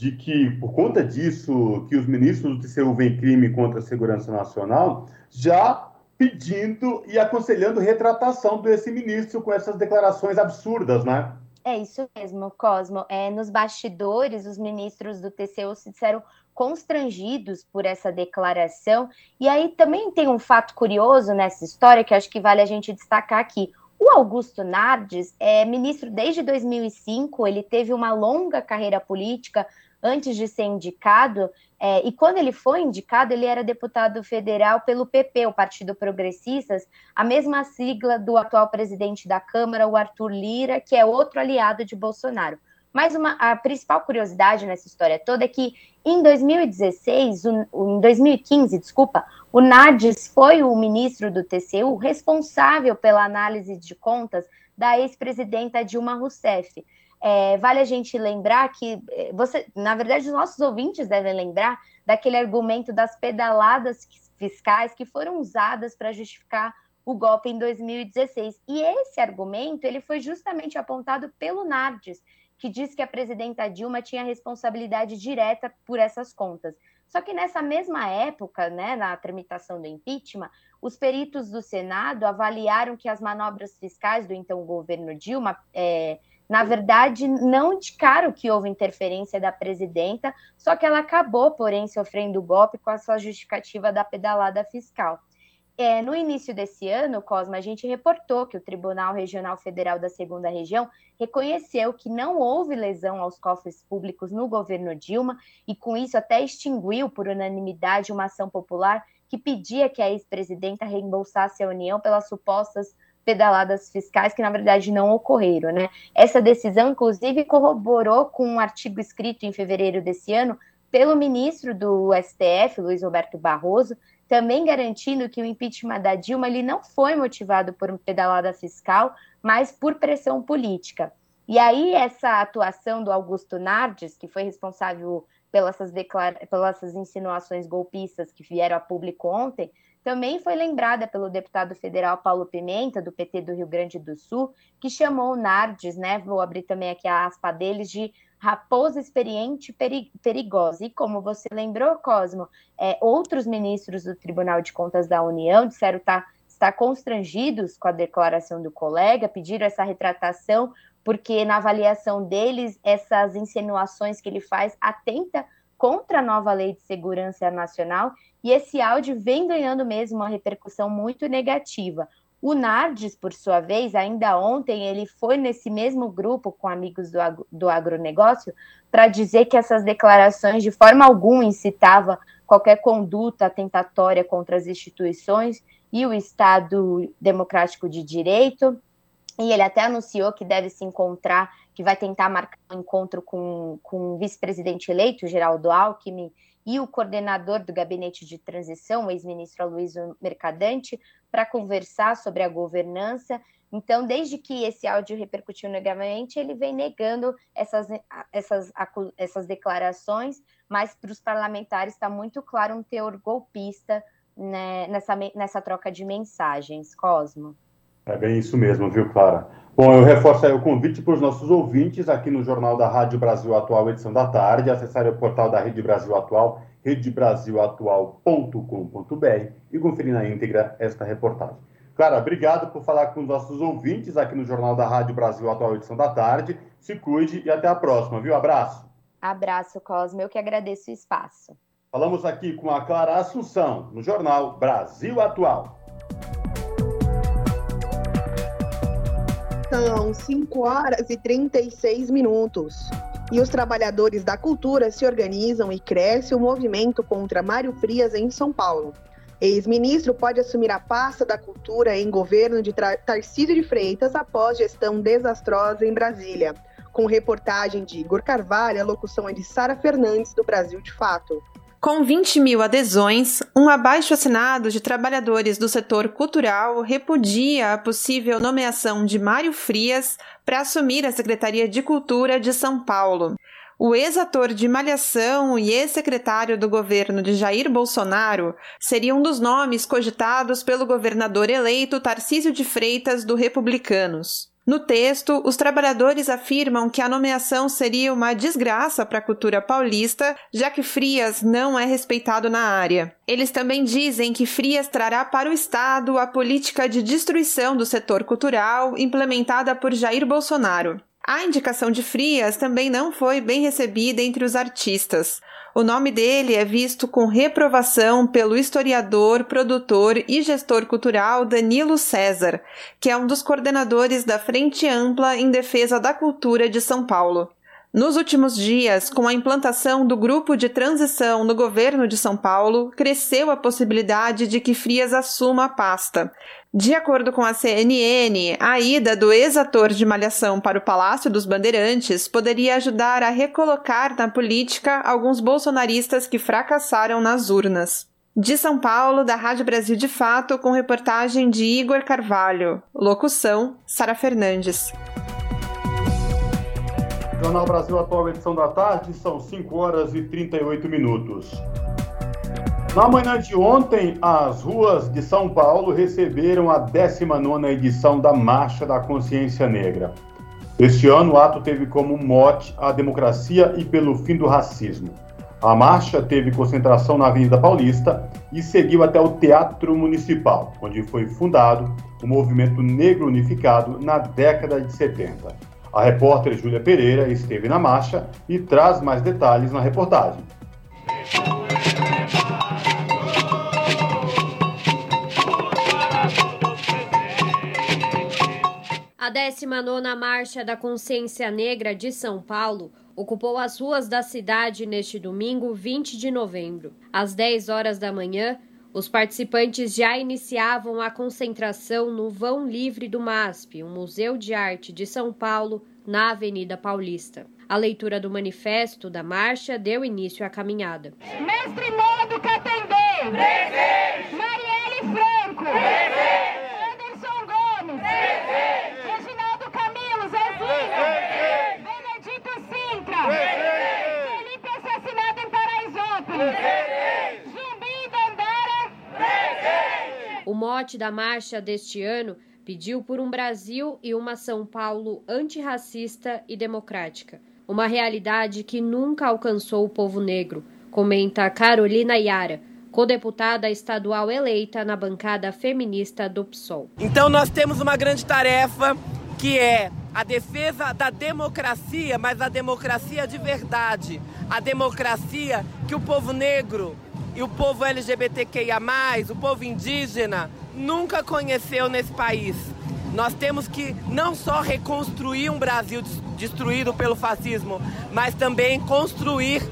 de que, por conta disso, que os ministros do TCU veem crime contra a segurança nacional, já pedindo e aconselhando retratação desse ministro com essas declarações absurdas, né? É isso mesmo, Cosmo. É, nos bastidores, os ministros do TCU se disseram constrangidos por essa declaração. E aí também tem um fato curioso nessa história que acho que vale a gente destacar aqui. O Augusto Nardes é ministro desde 2005, ele teve uma longa carreira política, antes de ser indicado, é, e quando ele foi indicado, ele era deputado federal pelo PP, o Partido Progressistas, a mesma sigla do atual presidente da Câmara, o Arthur Lira, que é outro aliado de Bolsonaro. Mas uma, a principal curiosidade nessa história toda é que em 2016, o, em 2015, desculpa, o Nardes foi o ministro do TCU responsável pela análise de contas da ex-presidenta Dilma Rousseff. É, vale a gente lembrar que é, você, na verdade, os nossos ouvintes devem lembrar daquele argumento das pedaladas fiscais que foram usadas para justificar o golpe em 2016. E esse argumento ele foi justamente apontado pelo Nardes, que diz que a presidenta Dilma tinha responsabilidade direta por essas contas. Só que nessa mesma época, né, na tramitação do impeachment, os peritos do Senado avaliaram que as manobras fiscais do então governo Dilma, é, na verdade, não indicaram que houve interferência da presidenta, só que ela acabou, porém, sofrendo golpe com a sua justificativa da pedalada fiscal. É, no início desse ano, Cosma, a gente reportou que o Tribunal Regional Federal da Segunda Região reconheceu que não houve lesão aos cofres públicos no governo Dilma e, com isso, até extinguiu por unanimidade uma ação popular que pedia que a ex-presidenta reembolsasse a União pelas supostas pedaladas fiscais que, na verdade, não ocorreram. Né? Essa decisão, inclusive, corroborou com um artigo escrito em fevereiro desse ano pelo ministro do STF, Luiz Roberto Barroso, também garantindo que o impeachment da Dilma ele não foi motivado por uma pedalada fiscal, mas por pressão política. E aí, essa atuação do Augusto Nardes, que foi responsável pelas, pelas insinuações golpistas que vieram a público ontem, também foi lembrada pelo deputado federal Paulo Pimenta, do PT do Rio Grande do Sul, que chamou o Nardes, né? Vou abrir também aqui a aspa deles, de raposa experiente perigosa. E como você lembrou, Cosmo, é, outros ministros do Tribunal de Contas da União disseram estar, tá, estar constrangidos com a declaração do colega, pediram essa retratação, porque na avaliação deles, essas insinuações que ele faz atenta contra a nova lei de segurança nacional, e esse áudio vem ganhando mesmo uma repercussão muito negativa. O Nardes, por sua vez, ainda ontem, ele foi nesse mesmo grupo com amigos do, do agronegócio para dizer que essas declarações de forma alguma incitava qualquer conduta tentatória contra as instituições e o Estado democrático de direito. E ele até anunciou que deve se encontrar, que vai tentar marcar um encontro com, com o vice-presidente eleito, Geraldo Alckmin, e o coordenador do gabinete de transição, o ex-ministro Aloysio Mercadante, para conversar sobre a governança. Então, desde que esse áudio repercutiu negativamente, ele vem negando essas, essas, essas declarações, mas para os parlamentares está muito claro um teor golpista né, nessa, nessa troca de mensagens. Cosmo. É bem isso mesmo, viu, Clara? Bom, eu reforço aí o convite para os nossos ouvintes aqui no Jornal da Rádio Brasil Atual, edição da tarde, acessarem o portal da Rede Brasil Atual, redebrasilatual.com.br e conferir na íntegra esta reportagem. Clara, obrigado por falar com os nossos ouvintes aqui no Jornal da Rádio Brasil Atual, edição da tarde. Se cuide e até a próxima, viu? Abraço. Abraço, Cosme. Eu que agradeço o espaço. Falamos aqui com a Clara Assunção, no Jornal Brasil Atual. São 5 horas e 36 minutos. E os trabalhadores da cultura se organizam e cresce o movimento contra Mário Frias em São Paulo. Ex-ministro pode assumir a pasta da cultura em governo de Tarcísio de Freitas após gestão desastrosa em Brasília. Com reportagem de Igor Carvalho, a locução é de Sara Fernandes, do Brasil de Fato. Com 20 mil adesões, um abaixo assinado de trabalhadores do setor cultural repudia a possível nomeação de Mário Frias para assumir a Secretaria de Cultura de São Paulo. O ex-ator de Malhação e ex-secretário do governo de Jair Bolsonaro seria um dos nomes cogitados pelo governador eleito Tarcísio de Freitas do Republicanos. No texto, os trabalhadores afirmam que a nomeação seria uma desgraça para a cultura paulista, já que Frias não é respeitado na área. Eles também dizem que Frias trará para o Estado a política de destruição do setor cultural implementada por Jair Bolsonaro. A indicação de Frias também não foi bem recebida entre os artistas. O nome dele é visto com reprovação pelo historiador, produtor e gestor cultural Danilo César, que é um dos coordenadores da Frente Ampla em Defesa da Cultura de São Paulo. Nos últimos dias, com a implantação do grupo de transição no governo de São Paulo, cresceu a possibilidade de que Frias assuma a pasta. De acordo com a CNN, a ida do ex-ator de Malhação para o Palácio dos Bandeirantes poderia ajudar a recolocar na política alguns bolsonaristas que fracassaram nas urnas. De São Paulo, da Rádio Brasil de Fato, com reportagem de Igor Carvalho. Locução: Sara Fernandes. Jornal Brasil Atual, edição da tarde, são 5 horas e 38 minutos. Na manhã de ontem, as ruas de São Paulo receberam a 19 edição da Marcha da Consciência Negra. Este ano, o ato teve como mote a democracia e pelo fim do racismo. A marcha teve concentração na Avenida Paulista e seguiu até o Teatro Municipal, onde foi fundado o Movimento Negro Unificado na década de 70. A repórter Júlia Pereira esteve na marcha e traz mais detalhes na reportagem. A 19ª Marcha da Consciência Negra de São Paulo ocupou as ruas da cidade neste domingo, 20 de novembro. Às 10 horas da manhã, os participantes já iniciavam a concentração no Vão Livre do MASP, um museu de arte de São Paulo, na Avenida Paulista. A leitura do manifesto da marcha deu início à caminhada. Mestre Modo Catendê! Presente! Marielle Franco! Presente! Anderson Gomes! Presente! Felipe assassinado em Paraisópolis. Zumbi Dandara. O mote da marcha deste ano pediu por um Brasil e uma São Paulo antirracista e democrática. Uma realidade que nunca alcançou o povo negro, comenta Carolina Yara, co-deputada estadual eleita na bancada feminista do PSOL. Então nós temos uma grande tarefa que é a defesa da democracia, mas a democracia de verdade, a democracia que o povo negro e o povo LGBTQIA, o povo indígena, nunca conheceu nesse país. Nós temos que não só reconstruir um Brasil destruído pelo fascismo, mas também construir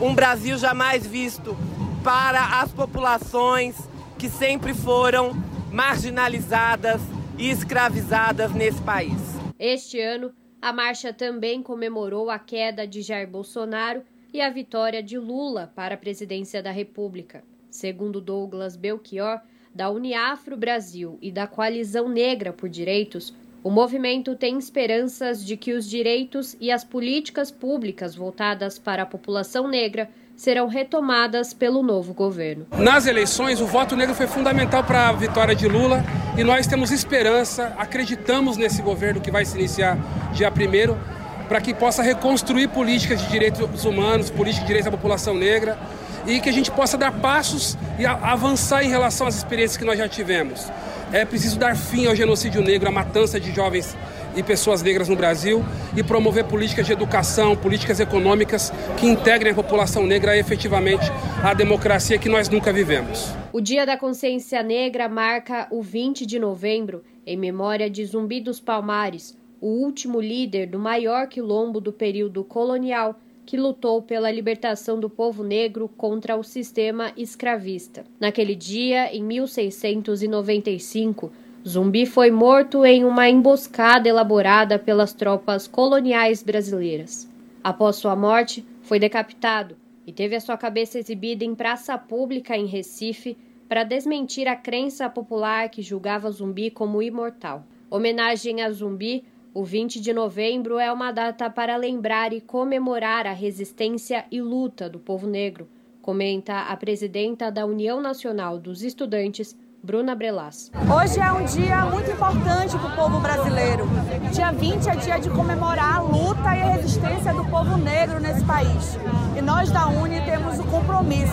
um Brasil jamais visto para as populações que sempre foram marginalizadas e escravizadas nesse país. Este ano, a marcha também comemorou a queda de Jair Bolsonaro e a vitória de Lula para a presidência da República. Segundo Douglas Belchior, da Uniafro Brasil e da Coalizão Negra por Direitos, o movimento tem esperanças de que os direitos e as políticas públicas voltadas para a população negra serão retomadas pelo novo governo. Nas eleições, o voto negro foi fundamental para a vitória de Lula e nós temos esperança, acreditamos nesse governo que vai se iniciar dia 1 para que possa reconstruir políticas de direitos humanos, políticas de direitos da população negra e que a gente possa dar passos e avançar em relação às experiências que nós já tivemos. É preciso dar fim ao genocídio negro, à matança de jovens e pessoas negras no Brasil e promover políticas de educação, políticas econômicas que integrem a população negra efetivamente à democracia que nós nunca vivemos. O Dia da Consciência Negra marca o 20 de novembro em memória de Zumbi dos Palmares, o último líder do maior quilombo do período colonial que lutou pela libertação do povo negro contra o sistema escravista. Naquele dia, em 1695, Zumbi foi morto em uma emboscada elaborada pelas tropas coloniais brasileiras. Após sua morte, foi decapitado e teve a sua cabeça exibida em praça pública em Recife para desmentir a crença popular que julgava Zumbi como imortal. Homenagem a Zumbi, o 20 de novembro é uma data para lembrar e comemorar a resistência e luta do povo negro, comenta a presidenta da União Nacional dos Estudantes, Bruna Brelas. Hoje é um dia muito importante para o povo brasileiro. Dia 20 é dia de comemorar a luta e a resistência do povo negro nesse país. E nós da Uni temos o compromisso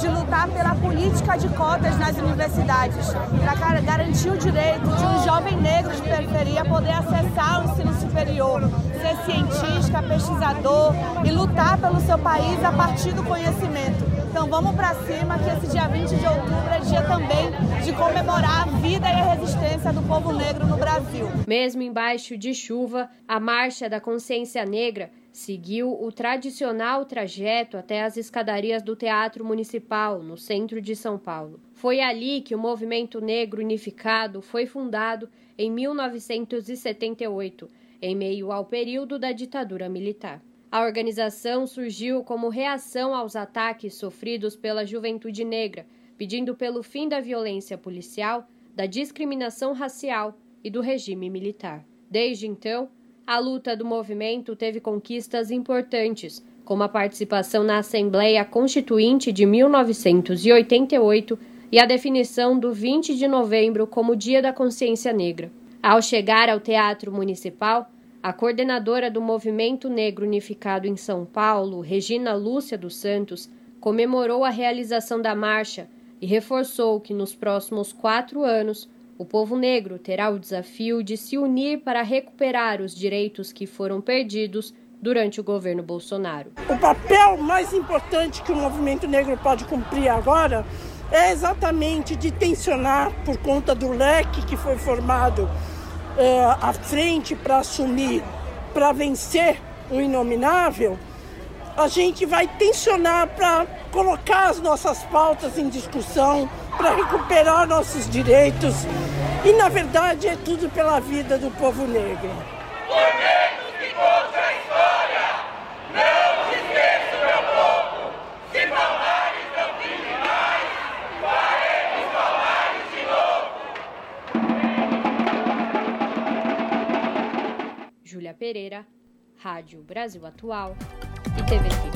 de lutar pela política de cotas nas universidades, para garantir o direito de um jovem negro de periferia poder acessar o ensino superior, ser cientista, pesquisador e lutar pelo seu país a partir do conhecimento. Então vamos para cima que esse dia 20 de outubro é dia também de comemorar a vida e a resistência do povo negro no Brasil. Mesmo embaixo de chuva, a Marcha da Consciência Negra seguiu o tradicional trajeto até as escadarias do Teatro Municipal, no centro de São Paulo. Foi ali que o Movimento Negro Unificado foi fundado em 1978, em meio ao período da ditadura militar. A organização surgiu como reação aos ataques sofridos pela juventude negra, pedindo pelo fim da violência policial, da discriminação racial e do regime militar. Desde então, a luta do movimento teve conquistas importantes, como a participação na Assembleia Constituinte de 1988 e a definição do 20 de novembro como Dia da Consciência Negra. Ao chegar ao Teatro Municipal, A coordenadora do Movimento Negro Unificado em São Paulo, Regina Lúcia dos Santos, comemorou a realização da marcha e reforçou que nos próximos quatro anos o povo negro terá o desafio de se unir para recuperar os direitos que foram perdidos durante o governo Bolsonaro. O papel mais importante que o movimento negro pode cumprir agora é exatamente de tensionar, por conta do leque que foi formado é, frente para assumir, para vencer o inominável, a gente vai tensionar para colocar as nossas pautas em discussão, para recuperar nossos direitos. E, na verdade, é tudo pela vida do povo negro. Por que contra a história, não se esqueça, meu povo, se não mais, faremos de novo. Júlia Pereira, Rádio Brasil Atual e TVT.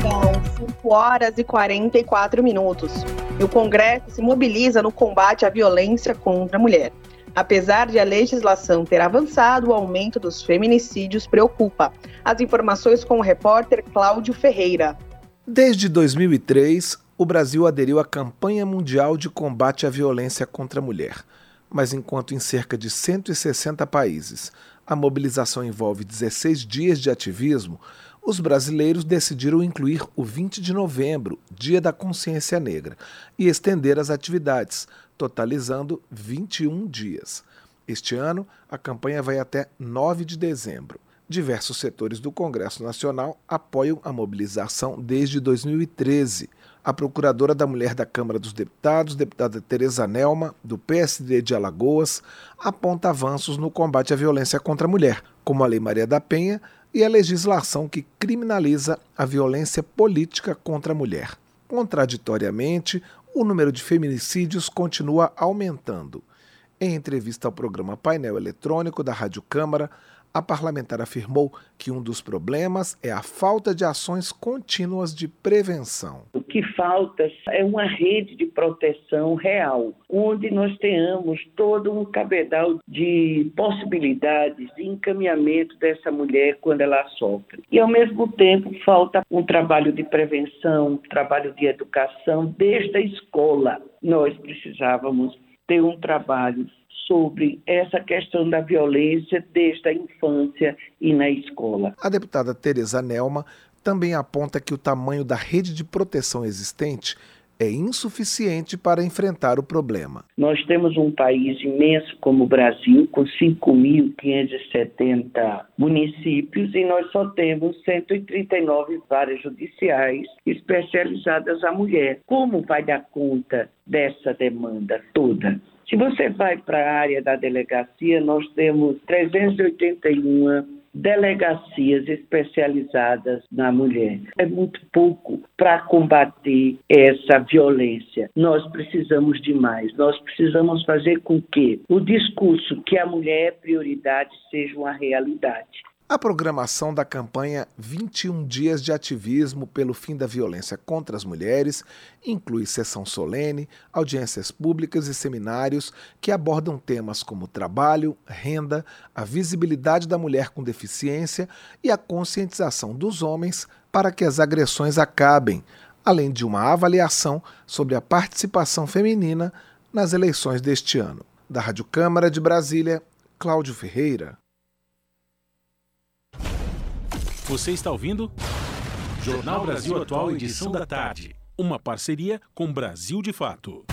São 5 horas e 44 minutos. E o Congresso se mobiliza no combate à violência contra a mulher. Apesar de a legislação ter avançado, o aumento dos feminicídios preocupa. As informações com o repórter Cláudio Ferreira. Desde 2003, o Brasil aderiu à campanha mundial de combate à violência contra a mulher. Mas enquanto em cerca de 160 países a mobilização envolve 16 dias de ativismo, os brasileiros decidiram incluir o 20 de novembro, Dia da Consciência Negra, e estender as atividades, totalizando 21 dias. Este ano, a campanha vai até 9 de dezembro. Diversos setores do Congresso Nacional apoiam a mobilização desde 2013. A procuradora da Mulher da Câmara dos Deputados, deputada Tereza Nelma, do PSD de Alagoas, aponta avanços no combate à violência contra a mulher, como a Lei Maria da Penha e a legislação que criminaliza a violência política contra a mulher. Contraditoriamente, o número de feminicídios continua aumentando. Em entrevista ao programa Painel Eletrônico da Rádio Câmara, a parlamentar afirmou que um dos problemas é a falta de ações contínuas de prevenção. O que falta é uma rede de proteção real, onde nós tenhamos todo um cabedal de possibilidades de encaminhamento dessa mulher quando ela sofre. E, ao mesmo tempo, falta um trabalho de prevenção, um trabalho de educação desde a escola. Nós precisávamos ter um trabalho sobre essa questão da violência desde a infância e na escola. A deputada Tereza Nelma também aponta que o tamanho da rede de proteção existente é insuficiente para enfrentar o problema. Nós temos um país imenso como o Brasil, com 5.570 municípios, e nós só temos 139 varas judiciais especializadas à mulher. Como vai dar conta dessa demanda toda? Se você vai para a área da delegacia, nós temos 381 delegacias especializadas na mulher. É muito pouco para combater essa violência. Nós precisamos de mais. Nós precisamos fazer com que o discurso que a mulher é prioridade seja uma realidade. A programação da campanha 21 Dias de Ativismo pelo Fim da Violência contra as Mulheres inclui sessão solene, audiências públicas e seminários que abordam temas como trabalho, renda, a visibilidade da mulher com deficiência e a conscientização dos homens para que as agressões acabem, além de uma avaliação sobre a participação feminina nas eleições deste ano. Da Rádio Câmara de Brasília, Cláudio Ferreira. Você está ouvindo? Jornal Brasil Atual, edição da tarde. Uma parceria com Brasil de Fato.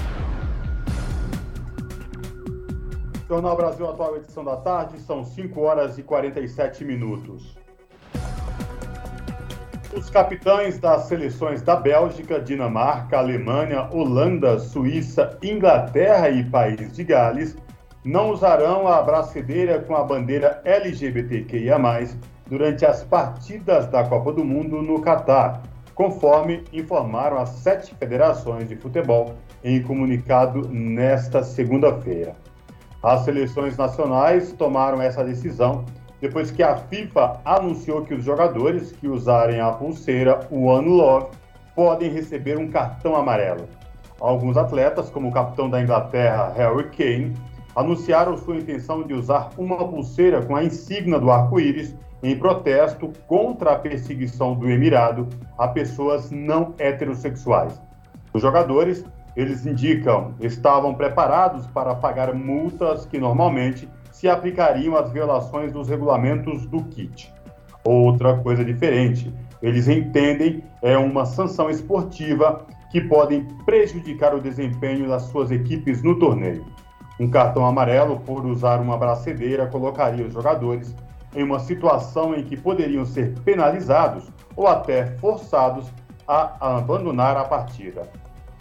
Jornal Brasil Atual, edição da tarde, são 5 horas e 47 minutos. Os capitães das seleções da Bélgica, Dinamarca, Alemanha, Holanda, Suíça, Inglaterra e País de Gales não usarão a bracedeira com a bandeira LGBTQIA+, durante as partidas da Copa do Mundo no Catar, conforme informaram as sete federações de futebol em comunicado nesta segunda-feira. As seleções nacionais tomaram essa decisão depois que a FIFA anunciou que os jogadores que usarem a pulseira One Love podem receber um cartão amarelo. Alguns atletas, como o capitão da Inglaterra, Harry Kane, anunciaram sua intenção de usar uma pulseira com a insígnia do arco-íris em protesto contra a perseguição do Emirado a pessoas não heterossexuais. Os jogadores, eles indicam, estavam preparados para pagar multas que normalmente se aplicariam às violações dos regulamentos do kit. Outra coisa diferente, eles entendem é uma sanção esportiva que podem prejudicar o desempenho das suas equipes no torneio. Um cartão amarelo por usar uma bracedeira colocaria os jogadores em uma situação em que poderiam ser penalizados ou até forçados a abandonar a partida.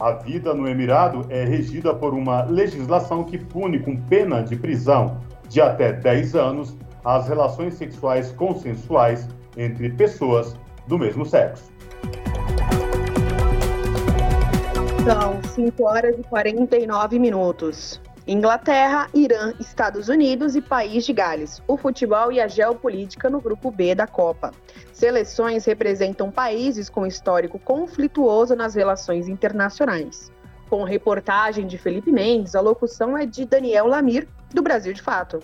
A vida no Emirado é regida por uma legislação que pune com pena de prisão de até 10 anos as relações sexuais consensuais entre pessoas do mesmo sexo. São 5 horas e 49 minutos. Inglaterra, Irã, Estados Unidos e País de Gales. O futebol e a geopolítica no grupo B da Copa. Seleções representam países com histórico conflituoso nas relações internacionais. Com reportagem de Felipe Mendes, a locução é de Daniel Lamir, do Brasil de Fato.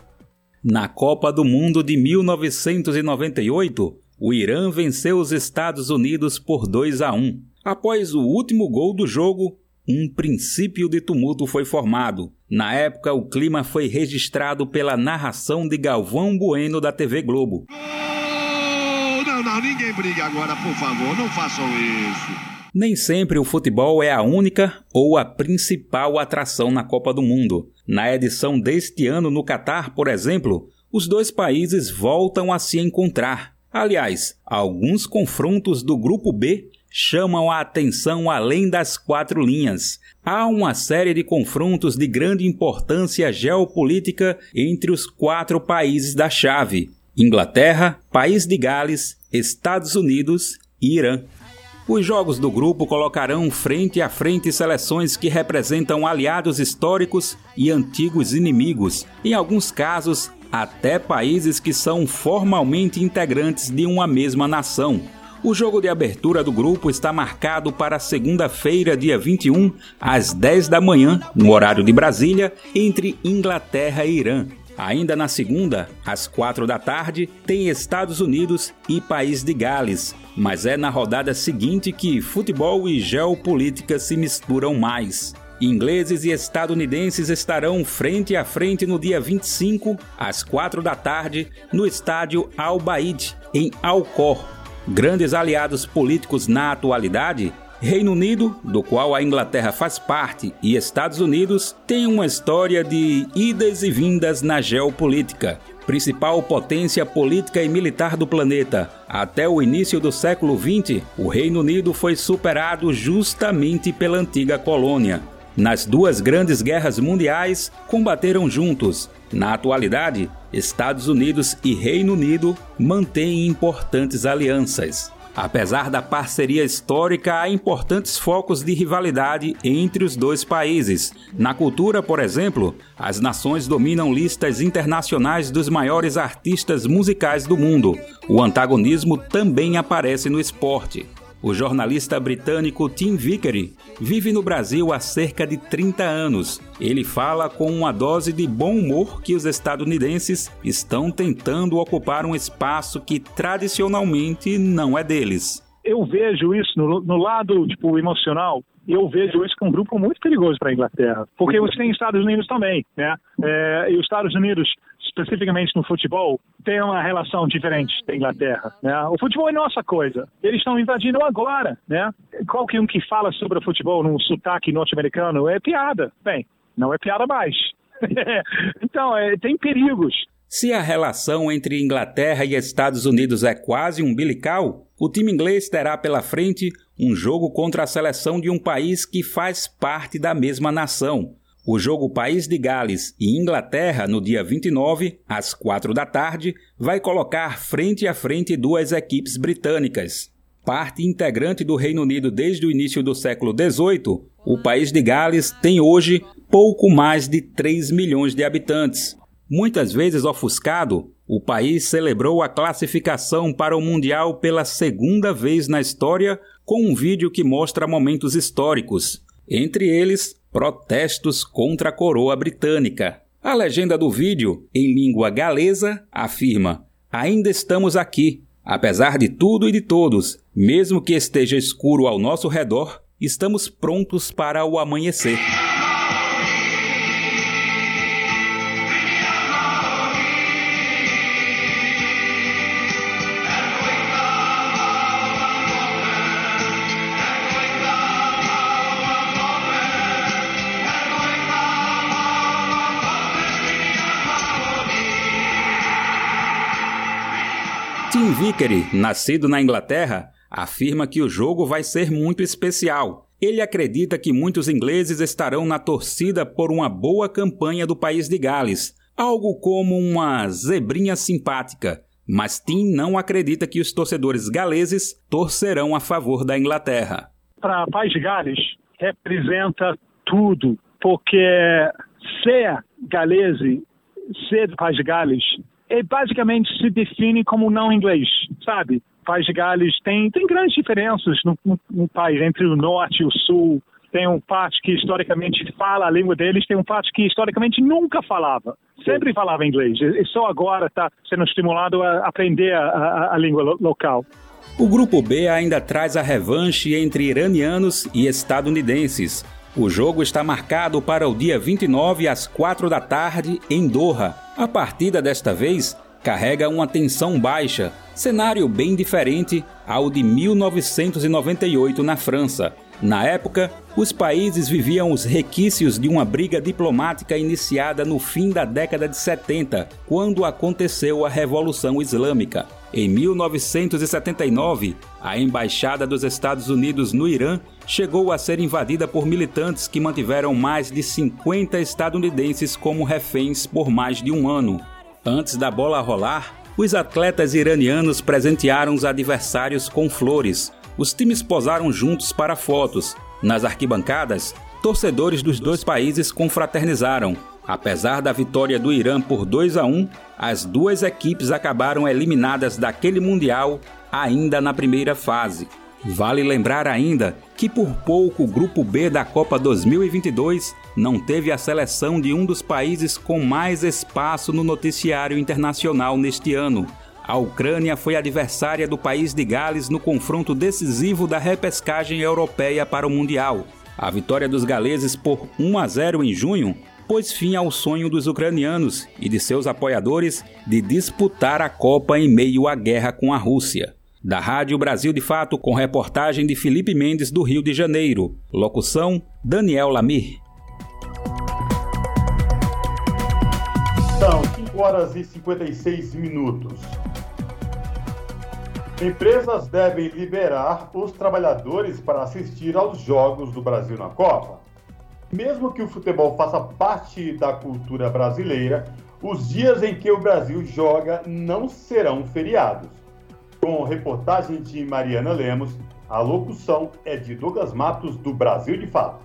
Na Copa do Mundo de 1998, o Irã venceu os Estados Unidos por 2 a 1. Após o último gol do jogo, um princípio de tumulto foi formado. Na época, o clima foi registrado pela narração de Galvão Bueno da TV Globo. Oh, não, não, ninguém briga agora, por favor, não façam isso. Nem sempre o futebol é a única ou a principal atração na Copa do Mundo. Na edição deste ano no Catar, por exemplo, os dois países voltam a se encontrar. Aliás, alguns confrontos do Grupo B chamam a atenção além das quatro linhas. Há uma série de confrontos de grande importância geopolítica entre os quatro países da chave: Inglaterra, País de Gales, Estados Unidos e Irã. Os jogos do grupo colocarão frente a frente seleções que representam aliados históricos e antigos inimigos, em alguns casos, até países que são formalmente integrantes de uma mesma nação. O jogo de abertura do grupo está marcado para segunda-feira, dia 21, às 10 da manhã, no horário de Brasília, entre Inglaterra e Irã. Ainda na segunda, às 4 da tarde, tem Estados Unidos e País de Gales. Mas é na rodada seguinte que futebol e geopolítica se misturam mais. Ingleses e estadunidenses estarão frente a frente no dia 25, às 4 da tarde, no estádio Al Baid, em Alcor, Grandes aliados políticos na atualidade, Reino Unido, do qual a Inglaterra faz parte, e Estados Unidos têm uma história de idas e vindas na geopolítica. Principal potência política e militar do planeta, até o início do século XX, o Reino Unido foi superado justamente pela antiga colônia. Nas duas grandes guerras mundiais, combateram juntos, na atualidade, Estados Unidos e Reino Unido mantêm importantes alianças. Apesar da parceria histórica, há importantes focos de rivalidade entre os dois países. Na cultura, por exemplo, as nações dominam listas internacionais dos maiores artistas musicais do mundo. O antagonismo também aparece no esporte. O jornalista britânico Tim Vickery vive no Brasil há cerca de 30 anos. Ele fala com uma dose de bom humor que os estadunidenses estão tentando ocupar um espaço que tradicionalmente não é deles. Eu vejo isso no, no lado tipo emocional e eu vejo isso como um grupo muito perigoso para a Inglaterra, porque você tem Estados Unidos também, né? É, e os Estados Unidos, especificamente no futebol, tem uma relação diferente da Inglaterra, né? O futebol é nossa coisa. Eles estão invadindo agora, né? Qualquer um que fala sobre o futebol num sotaque norte-americano é piada. Bem, não é piada mais. então, é, tem perigos. Se a relação entre Inglaterra e Estados Unidos é quase umbilical, o time inglês terá pela frente um jogo contra a seleção de um país que faz parte da mesma nação. O jogo País de Gales e Inglaterra, no dia 29, às 4 da tarde, vai colocar frente a frente duas equipes britânicas. Parte integrante do Reino Unido desde o início do século XVIII, o País de Gales tem hoje pouco mais de 3 milhões de habitantes. Muitas vezes ofuscado, o país celebrou a classificação para o Mundial pela segunda vez na história com um vídeo que mostra momentos históricos, entre eles protestos contra a coroa britânica. A legenda do vídeo, em língua galesa, afirma: Ainda estamos aqui. Apesar de tudo e de todos, mesmo que esteja escuro ao nosso redor, estamos prontos para o amanhecer. Vickery, nascido na Inglaterra, afirma que o jogo vai ser muito especial. Ele acredita que muitos ingleses estarão na torcida por uma boa campanha do país de Gales, algo como uma zebrinha simpática. Mas Tim não acredita que os torcedores galeses torcerão a favor da Inglaterra. Para o país de Gales, representa tudo, porque ser galese, ser do país de Gales, é, basicamente se define como não inglês, sabe? País de Gales tem, tem grandes diferenças no, no, no país, entre o norte e o sul. Tem um parte que historicamente fala a língua deles, tem um parte que historicamente nunca falava. Sempre falava inglês. E só agora está sendo estimulado a aprender a, a, a língua lo, local. O grupo B ainda traz a revanche entre iranianos e estadunidenses. O jogo está marcado para o dia 29 às 4 da tarde em Doha. A partida desta vez carrega uma tensão baixa, cenário bem diferente ao de 1998 na França. Na época, os países viviam os requisitos de uma briga diplomática iniciada no fim da década de 70, quando aconteceu a Revolução Islâmica. Em 1979, a embaixada dos Estados Unidos no Irã chegou a ser invadida por militantes que mantiveram mais de 50 estadunidenses como reféns por mais de um ano. Antes da bola rolar, os atletas iranianos presentearam os adversários com flores. Os times posaram juntos para fotos. Nas arquibancadas, torcedores dos dois países confraternizaram. Apesar da vitória do Irã por 2 a 1, as duas equipes acabaram eliminadas daquele Mundial ainda na primeira fase. Vale lembrar ainda que por pouco o Grupo B da Copa 2022 não teve a seleção de um dos países com mais espaço no noticiário internacional neste ano. A Ucrânia foi adversária do país de Gales no confronto decisivo da repescagem europeia para o Mundial. A vitória dos galeses por 1 a 0 em junho pôs fim ao sonho dos ucranianos e de seus apoiadores de disputar a Copa em meio à guerra com a Rússia. Da Rádio Brasil de Fato, com reportagem de Felipe Mendes, do Rio de Janeiro. Locução: Daniel Lamir. São 5 horas e 56 minutos. Empresas devem liberar os trabalhadores para assistir aos Jogos do Brasil na Copa. Mesmo que o futebol faça parte da cultura brasileira, os dias em que o Brasil joga não serão feriados. Com reportagem de Mariana Lemos, a locução é de Douglas Matos, do Brasil de Fato.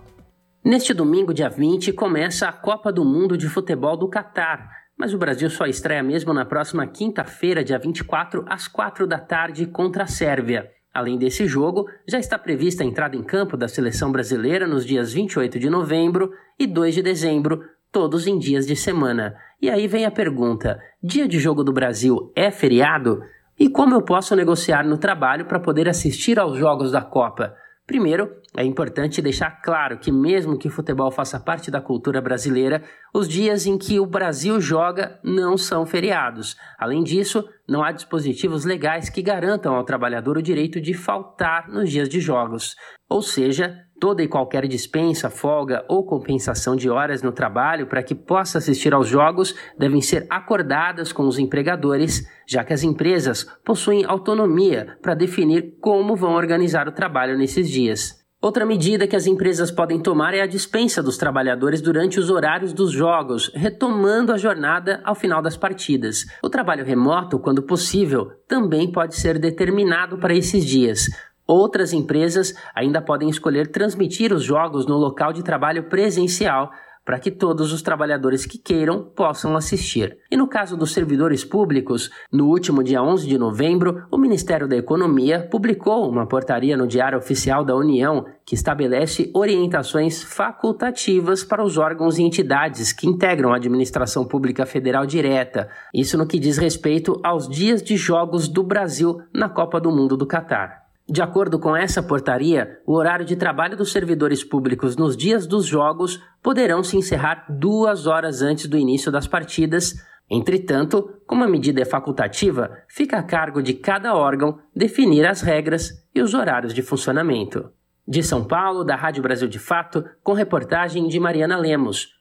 Neste domingo, dia 20, começa a Copa do Mundo de Futebol do Catar, mas o Brasil só estreia mesmo na próxima quinta-feira, dia 24, às 4 da tarde, contra a Sérvia. Além desse jogo, já está prevista a entrada em campo da seleção brasileira nos dias 28 de novembro e 2 de dezembro, todos em dias de semana. E aí vem a pergunta: dia de jogo do Brasil é feriado? E como eu posso negociar no trabalho para poder assistir aos jogos da Copa? Primeiro, é importante deixar claro que, mesmo que o futebol faça parte da cultura brasileira, os dias em que o Brasil joga não são feriados. Além disso, não há dispositivos legais que garantam ao trabalhador o direito de faltar nos dias de jogos. Ou seja, toda e qualquer dispensa, folga ou compensação de horas no trabalho para que possa assistir aos jogos devem ser acordadas com os empregadores, já que as empresas possuem autonomia para definir como vão organizar o trabalho nesses dias. Outra medida que as empresas podem tomar é a dispensa dos trabalhadores durante os horários dos jogos, retomando a jornada ao final das partidas. O trabalho remoto, quando possível, também pode ser determinado para esses dias. Outras empresas ainda podem escolher transmitir os jogos no local de trabalho presencial, para que todos os trabalhadores que queiram possam assistir. E no caso dos servidores públicos, no último dia 11 de novembro, o Ministério da Economia publicou uma portaria no Diário Oficial da União que estabelece orientações facultativas para os órgãos e entidades que integram a administração pública federal direta. Isso no que diz respeito aos dias de jogos do Brasil na Copa do Mundo do Catar. De acordo com essa portaria, o horário de trabalho dos servidores públicos nos dias dos jogos poderão se encerrar duas horas antes do início das partidas. Entretanto, como a medida é facultativa, fica a cargo de cada órgão definir as regras e os horários de funcionamento. De São Paulo, da Rádio Brasil de Fato, com reportagem de Mariana Lemos.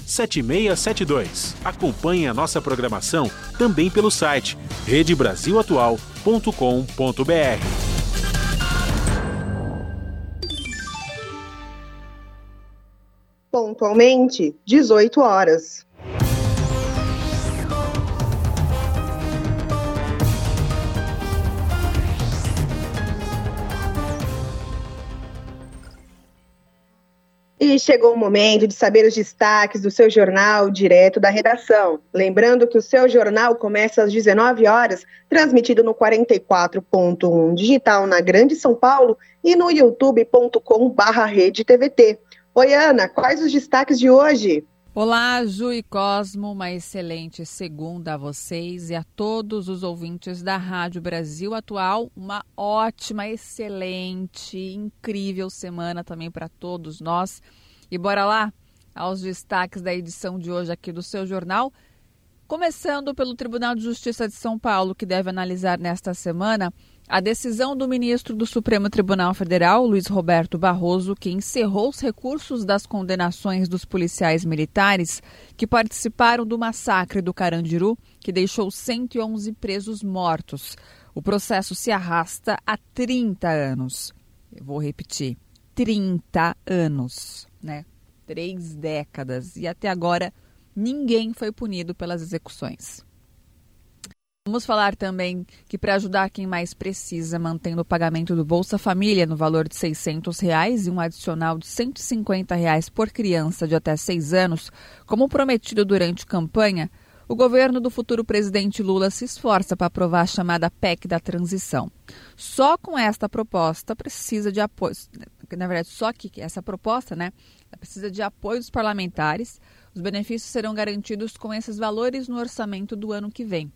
7672. Acompanhe a nossa programação também pelo site redebrasilatual.com.br. Pontualmente, 18 horas. E chegou o momento de saber os destaques do seu jornal direto da redação. Lembrando que o seu jornal começa às 19 horas, transmitido no 44.1 digital na Grande São Paulo e no youtube.com/redetvt. Oi, Ana, quais os destaques de hoje? Olá, Ju e Cosmo, uma excelente segunda a vocês e a todos os ouvintes da Rádio Brasil Atual. Uma ótima, excelente, incrível semana também para todos nós. E bora lá aos destaques da edição de hoje aqui do seu jornal. Começando pelo Tribunal de Justiça de São Paulo, que deve analisar nesta semana a decisão do ministro do Supremo Tribunal Federal, Luiz Roberto Barroso, que encerrou os recursos das condenações dos policiais militares que participaram do massacre do Carandiru, que deixou 111 presos mortos. O processo se arrasta há 30 anos. Eu vou repetir: 30 anos, né? Três décadas. E até agora ninguém foi punido pelas execuções. Vamos falar também que para ajudar quem mais precisa, mantendo o pagamento do Bolsa Família no valor de 600 reais e um adicional de 150 reais por criança de até 6 anos, como prometido durante campanha, o governo do futuro presidente Lula se esforça para aprovar a chamada PEC da transição. Só com esta proposta precisa de apoio, na verdade, só que essa proposta, né, precisa de apoio dos parlamentares. Os benefícios serão garantidos com esses valores no orçamento do ano que vem.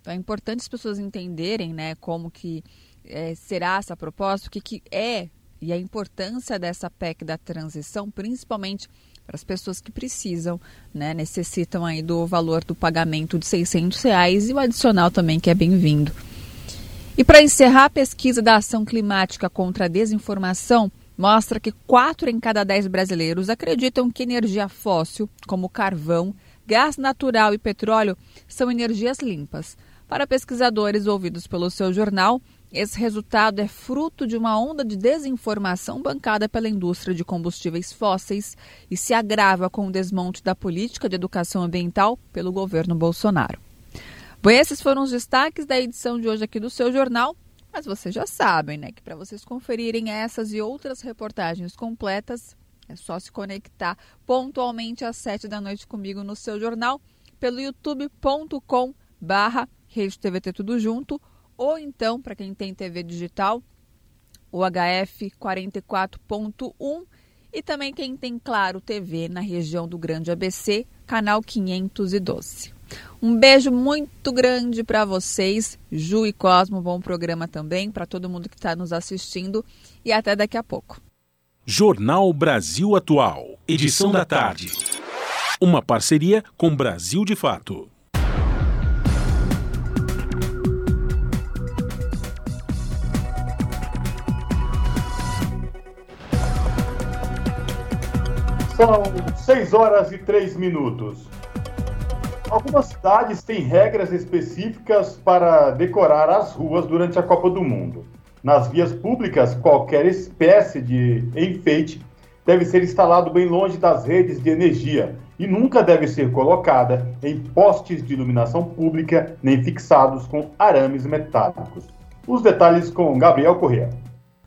Então é importante as pessoas entenderem né, como que é, será essa proposta, o que, que é e a importância dessa PEC da transição, principalmente para as pessoas que precisam, né, necessitam aí do valor do pagamento de 600 reais e o adicional também que é bem-vindo. E para encerrar, a pesquisa da Ação Climática contra a Desinformação mostra que 4 em cada 10 brasileiros acreditam que energia fóssil, como carvão, gás natural e petróleo, são energias limpas. Para pesquisadores ouvidos pelo seu jornal, esse resultado é fruto de uma onda de desinformação bancada pela indústria de combustíveis fósseis e se agrava com o desmonte da política de educação ambiental pelo governo Bolsonaro. Bom, esses foram os destaques da edição de hoje aqui do seu jornal. Mas vocês já sabem, né, que para vocês conferirem essas e outras reportagens completas, é só se conectar pontualmente às sete da noite comigo no seu jornal pelo youtube.com barra Rede TVT Tudo Junto, ou então, para quem tem TV digital, o HF 44.1 e também quem tem Claro TV na região do Grande ABC, canal 512. Um beijo muito grande para vocês, Ju e Cosmo, bom programa também para todo mundo que está nos assistindo e até daqui a pouco. Jornal Brasil Atual, edição da tarde. Uma parceria com Brasil de Fato. São 6 horas e 3 minutos. Algumas cidades têm regras específicas para decorar as ruas durante a Copa do Mundo. Nas vias públicas, qualquer espécie de enfeite deve ser instalado bem longe das redes de energia e nunca deve ser colocada em postes de iluminação pública nem fixados com arames metálicos. Os detalhes com Gabriel Correa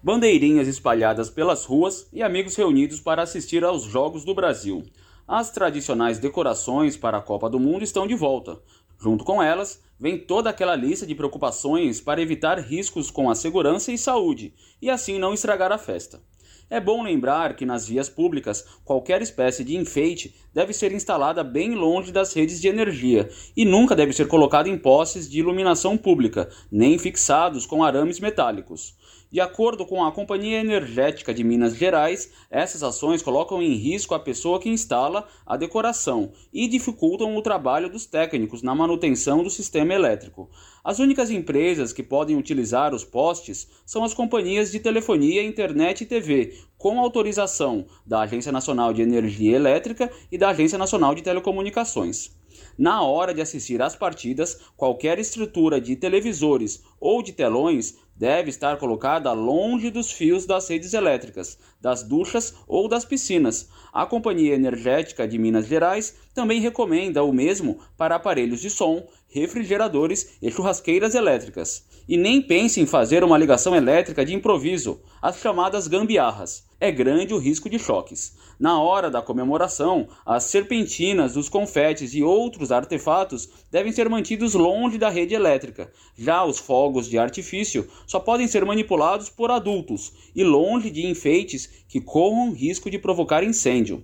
bandeirinhas espalhadas pelas ruas e amigos reunidos para assistir aos Jogos do Brasil. As tradicionais decorações para a Copa do Mundo estão de volta. Junto com elas, vem toda aquela lista de preocupações para evitar riscos com a segurança e saúde, e assim não estragar a festa. É bom lembrar que nas vias públicas, qualquer espécie de enfeite deve ser instalada bem longe das redes de energia e nunca deve ser colocada em postes de iluminação pública, nem fixados com arames metálicos. De acordo com a Companhia Energética de Minas Gerais, essas ações colocam em risco a pessoa que instala a decoração e dificultam o trabalho dos técnicos na manutenção do sistema elétrico. As únicas empresas que podem utilizar os postes são as companhias de telefonia, internet e TV, com autorização da Agência Nacional de Energia Elétrica e da Agência Nacional de Telecomunicações. Na hora de assistir às partidas, qualquer estrutura de televisores ou de telões deve estar colocada longe dos fios das redes elétricas, das duchas ou das piscinas. A Companhia Energética de Minas Gerais também recomenda o mesmo para aparelhos de som, refrigeradores e churrasqueiras elétricas. E nem pense em fazer uma ligação elétrica de improviso, as chamadas gambiarras. É grande o risco de choques. Na hora da comemoração, as serpentinas, os confetes e outros artefatos devem ser mantidos longe da rede elétrica. Já os fogos de artifício só podem ser manipulados por adultos e longe de enfeites que corram risco de provocar incêndio.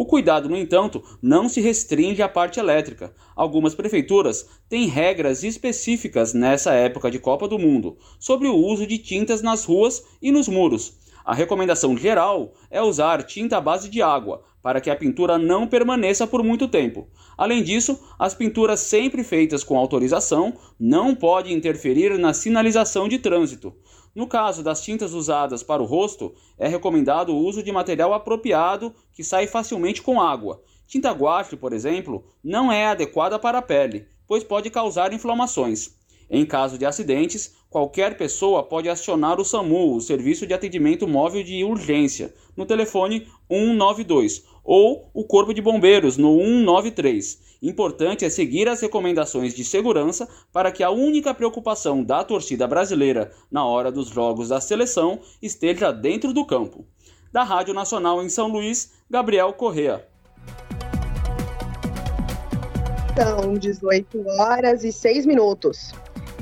O cuidado, no entanto, não se restringe à parte elétrica. Algumas prefeituras têm regras específicas nessa época de Copa do Mundo sobre o uso de tintas nas ruas e nos muros. A recomendação geral é usar tinta à base de água para que a pintura não permaneça por muito tempo. Além disso, as pinturas sempre feitas com autorização não podem interferir na sinalização de trânsito. No caso das tintas usadas para o rosto, é recomendado o uso de material apropriado que sai facilmente com água. Tinta guache, por exemplo, não é adequada para a pele, pois pode causar inflamações. Em caso de acidentes, qualquer pessoa pode acionar o SAMU, o Serviço de Atendimento Móvel de Urgência, no telefone 192 ou o Corpo de Bombeiros no 193. Importante é seguir as recomendações de segurança para que a única preocupação da torcida brasileira na hora dos jogos da seleção esteja dentro do campo. Da Rádio Nacional em São Luís, Gabriel Correa. São 18 horas e 6 minutos.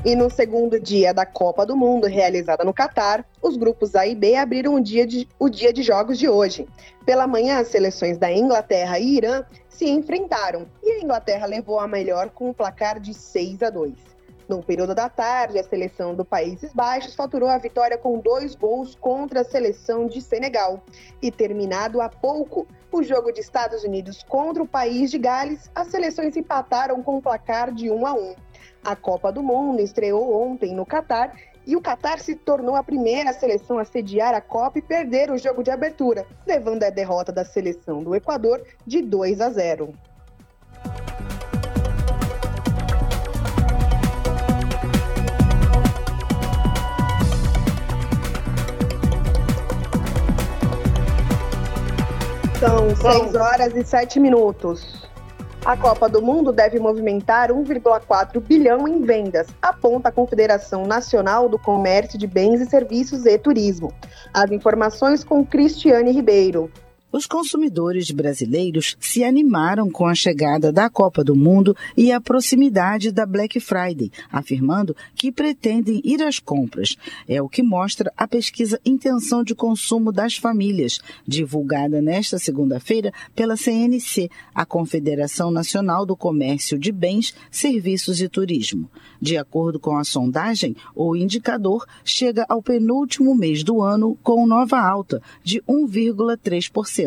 E no segundo dia da Copa do Mundo, realizada no Catar, os grupos A e B abriram o dia, de, o dia de jogos de hoje. Pela manhã, as seleções da Inglaterra e Irã se enfrentaram e a Inglaterra levou a melhor com um placar de 6 a 2. No período da tarde, a seleção do Países Baixos faturou a vitória com dois gols contra a seleção de Senegal. E terminado há pouco o jogo de Estados Unidos contra o país de Gales, as seleções empataram com um placar de 1 a 1. A Copa do Mundo estreou ontem no Catar e o Catar se tornou a primeira seleção a sediar a Copa e perder o jogo de abertura, levando a derrota da seleção do Equador de 2 a 0. São 6 horas e 7 minutos. A Copa do Mundo deve movimentar 1,4 bilhão em vendas, aponta a Confederação Nacional do Comércio de Bens e Serviços e Turismo. As informações com Cristiane Ribeiro. Os consumidores brasileiros se animaram com a chegada da Copa do Mundo e a proximidade da Black Friday, afirmando que pretendem ir às compras. É o que mostra a pesquisa Intenção de Consumo das Famílias, divulgada nesta segunda-feira pela CNC, a Confederação Nacional do Comércio de Bens, Serviços e Turismo. De acordo com a sondagem, o indicador chega ao penúltimo mês do ano com nova alta de 1,3%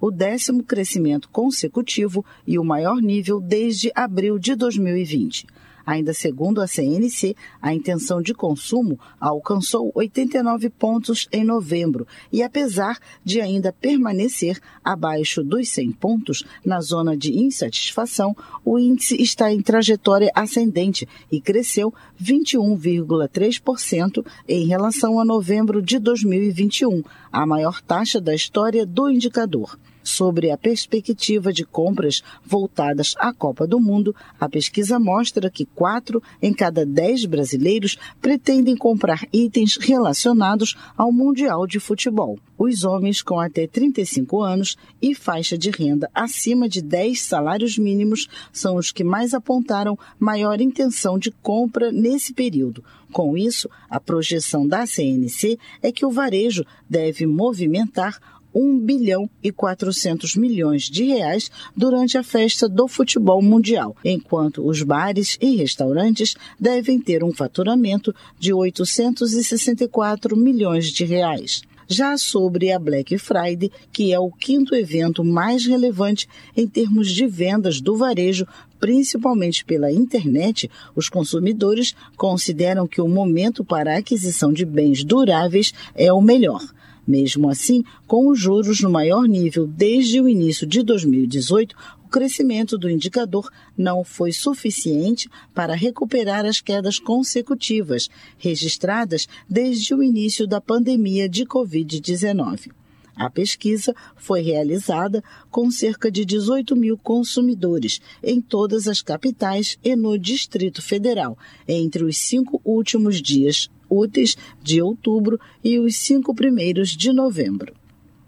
o décimo crescimento consecutivo e o maior nível desde abril de 2020. Ainda segundo a CNC, a intenção de consumo alcançou 89 pontos em novembro e, apesar de ainda permanecer abaixo dos 100 pontos na zona de insatisfação, o índice está em trajetória ascendente e cresceu 21,3% em relação a novembro de 2021, a maior taxa da história do indicador sobre a perspectiva de compras voltadas à Copa do Mundo, a pesquisa mostra que quatro em cada dez brasileiros pretendem comprar itens relacionados ao Mundial de Futebol. Os homens com até 35 anos e faixa de renda acima de 10 salários mínimos são os que mais apontaram maior intenção de compra nesse período. Com isso, a projeção da CNC é que o varejo deve movimentar 1 bilhão e 400 milhões de reais durante a festa do futebol mundial, enquanto os bares e restaurantes devem ter um faturamento de 864 milhões de reais. Já sobre a Black Friday, que é o quinto evento mais relevante em termos de vendas do varejo, principalmente pela internet, os consumidores consideram que o momento para a aquisição de bens duráveis é o melhor. Mesmo assim, com os juros no maior nível desde o início de 2018, o crescimento do indicador não foi suficiente para recuperar as quedas consecutivas registradas desde o início da pandemia de Covid-19. A pesquisa foi realizada com cerca de 18 mil consumidores em todas as capitais e no Distrito Federal, entre os cinco últimos dias úteis de outubro e os cinco primeiros de novembro.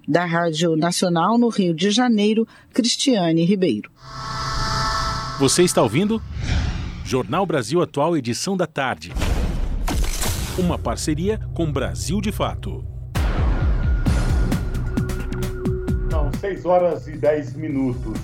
Da Rádio Nacional no Rio de Janeiro, Cristiane Ribeiro. Você está ouvindo? Jornal Brasil Atual, edição da tarde. Uma parceria com Brasil de Fato. São 6 horas e 10 minutos.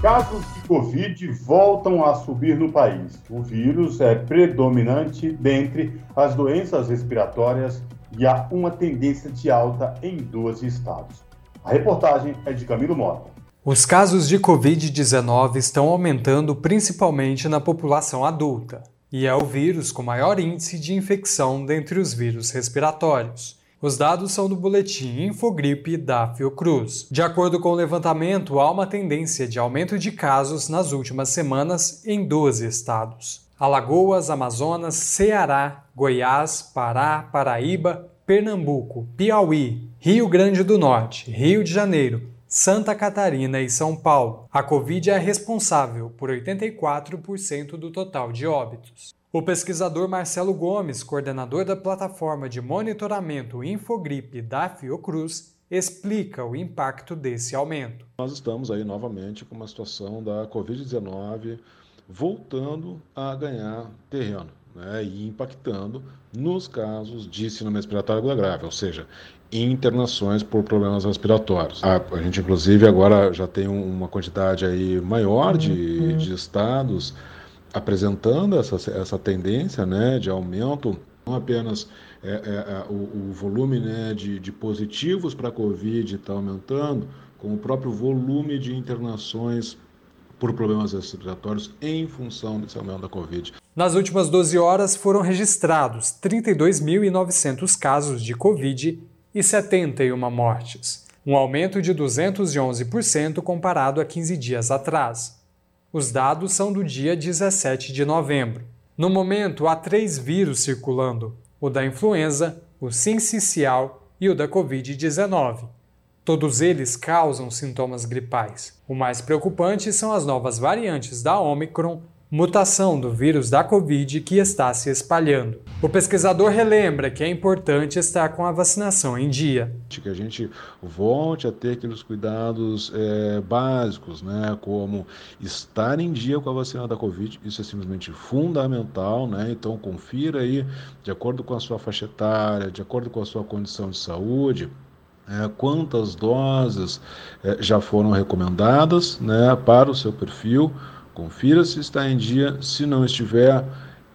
Casos de Covid voltam a subir no país. O vírus é predominante dentre as doenças respiratórias e há uma tendência de alta em 12 estados. A reportagem é de Camilo Mota. Os casos de Covid-19 estão aumentando principalmente na população adulta, e é o vírus com maior índice de infecção dentre os vírus respiratórios. Os dados são do boletim Infogripe da Fiocruz. De acordo com o levantamento, há uma tendência de aumento de casos nas últimas semanas em 12 estados. Alagoas, Amazonas, Ceará, Goiás, Pará, Paraíba, Pernambuco, Piauí, Rio Grande do Norte, Rio de Janeiro, Santa Catarina e São Paulo. A Covid é responsável por 84% do total de óbitos. O pesquisador Marcelo Gomes, coordenador da plataforma de monitoramento Infogripe da Fiocruz, explica o impacto desse aumento. Nós estamos aí novamente com uma situação da Covid-19 voltando a ganhar terreno né, e impactando nos casos de síndrome respiratória grave, ou seja, internações por problemas respiratórios. A, a gente, inclusive, agora já tem uma quantidade aí maior de, uhum. de estados apresentando essa, essa tendência né, de aumento, não apenas é, é, é o, o, volume né, de, de positivos para a Covid está aumentando, como o próprio volume de internações por problemas respiratórios em função desse aumento da Covid. Nas últimas 12 horas foram registrados 32.900 casos de Covid e 71 mortes, um aumento de 211% comparado a 15 dias atrás. Os dados são do dia 17 de novembro. No momento, há três vírus circulando: o da influenza, o sincicial e o da Covid-19. Todos eles causam sintomas gripais. O mais preocupante são as novas variantes da Omicron mutação do vírus da Covid que está se espalhando. O pesquisador relembra que é importante estar com a vacinação em dia. Que a gente volte a ter aqueles cuidados é, básicos, né, como estar em dia com a vacina da Covid, isso é simplesmente fundamental, né? Então confira aí, de acordo com a sua faixa etária, de acordo com a sua condição de saúde, é, quantas doses é, já foram recomendadas né, para o seu perfil Confira se está em dia, se não estiver,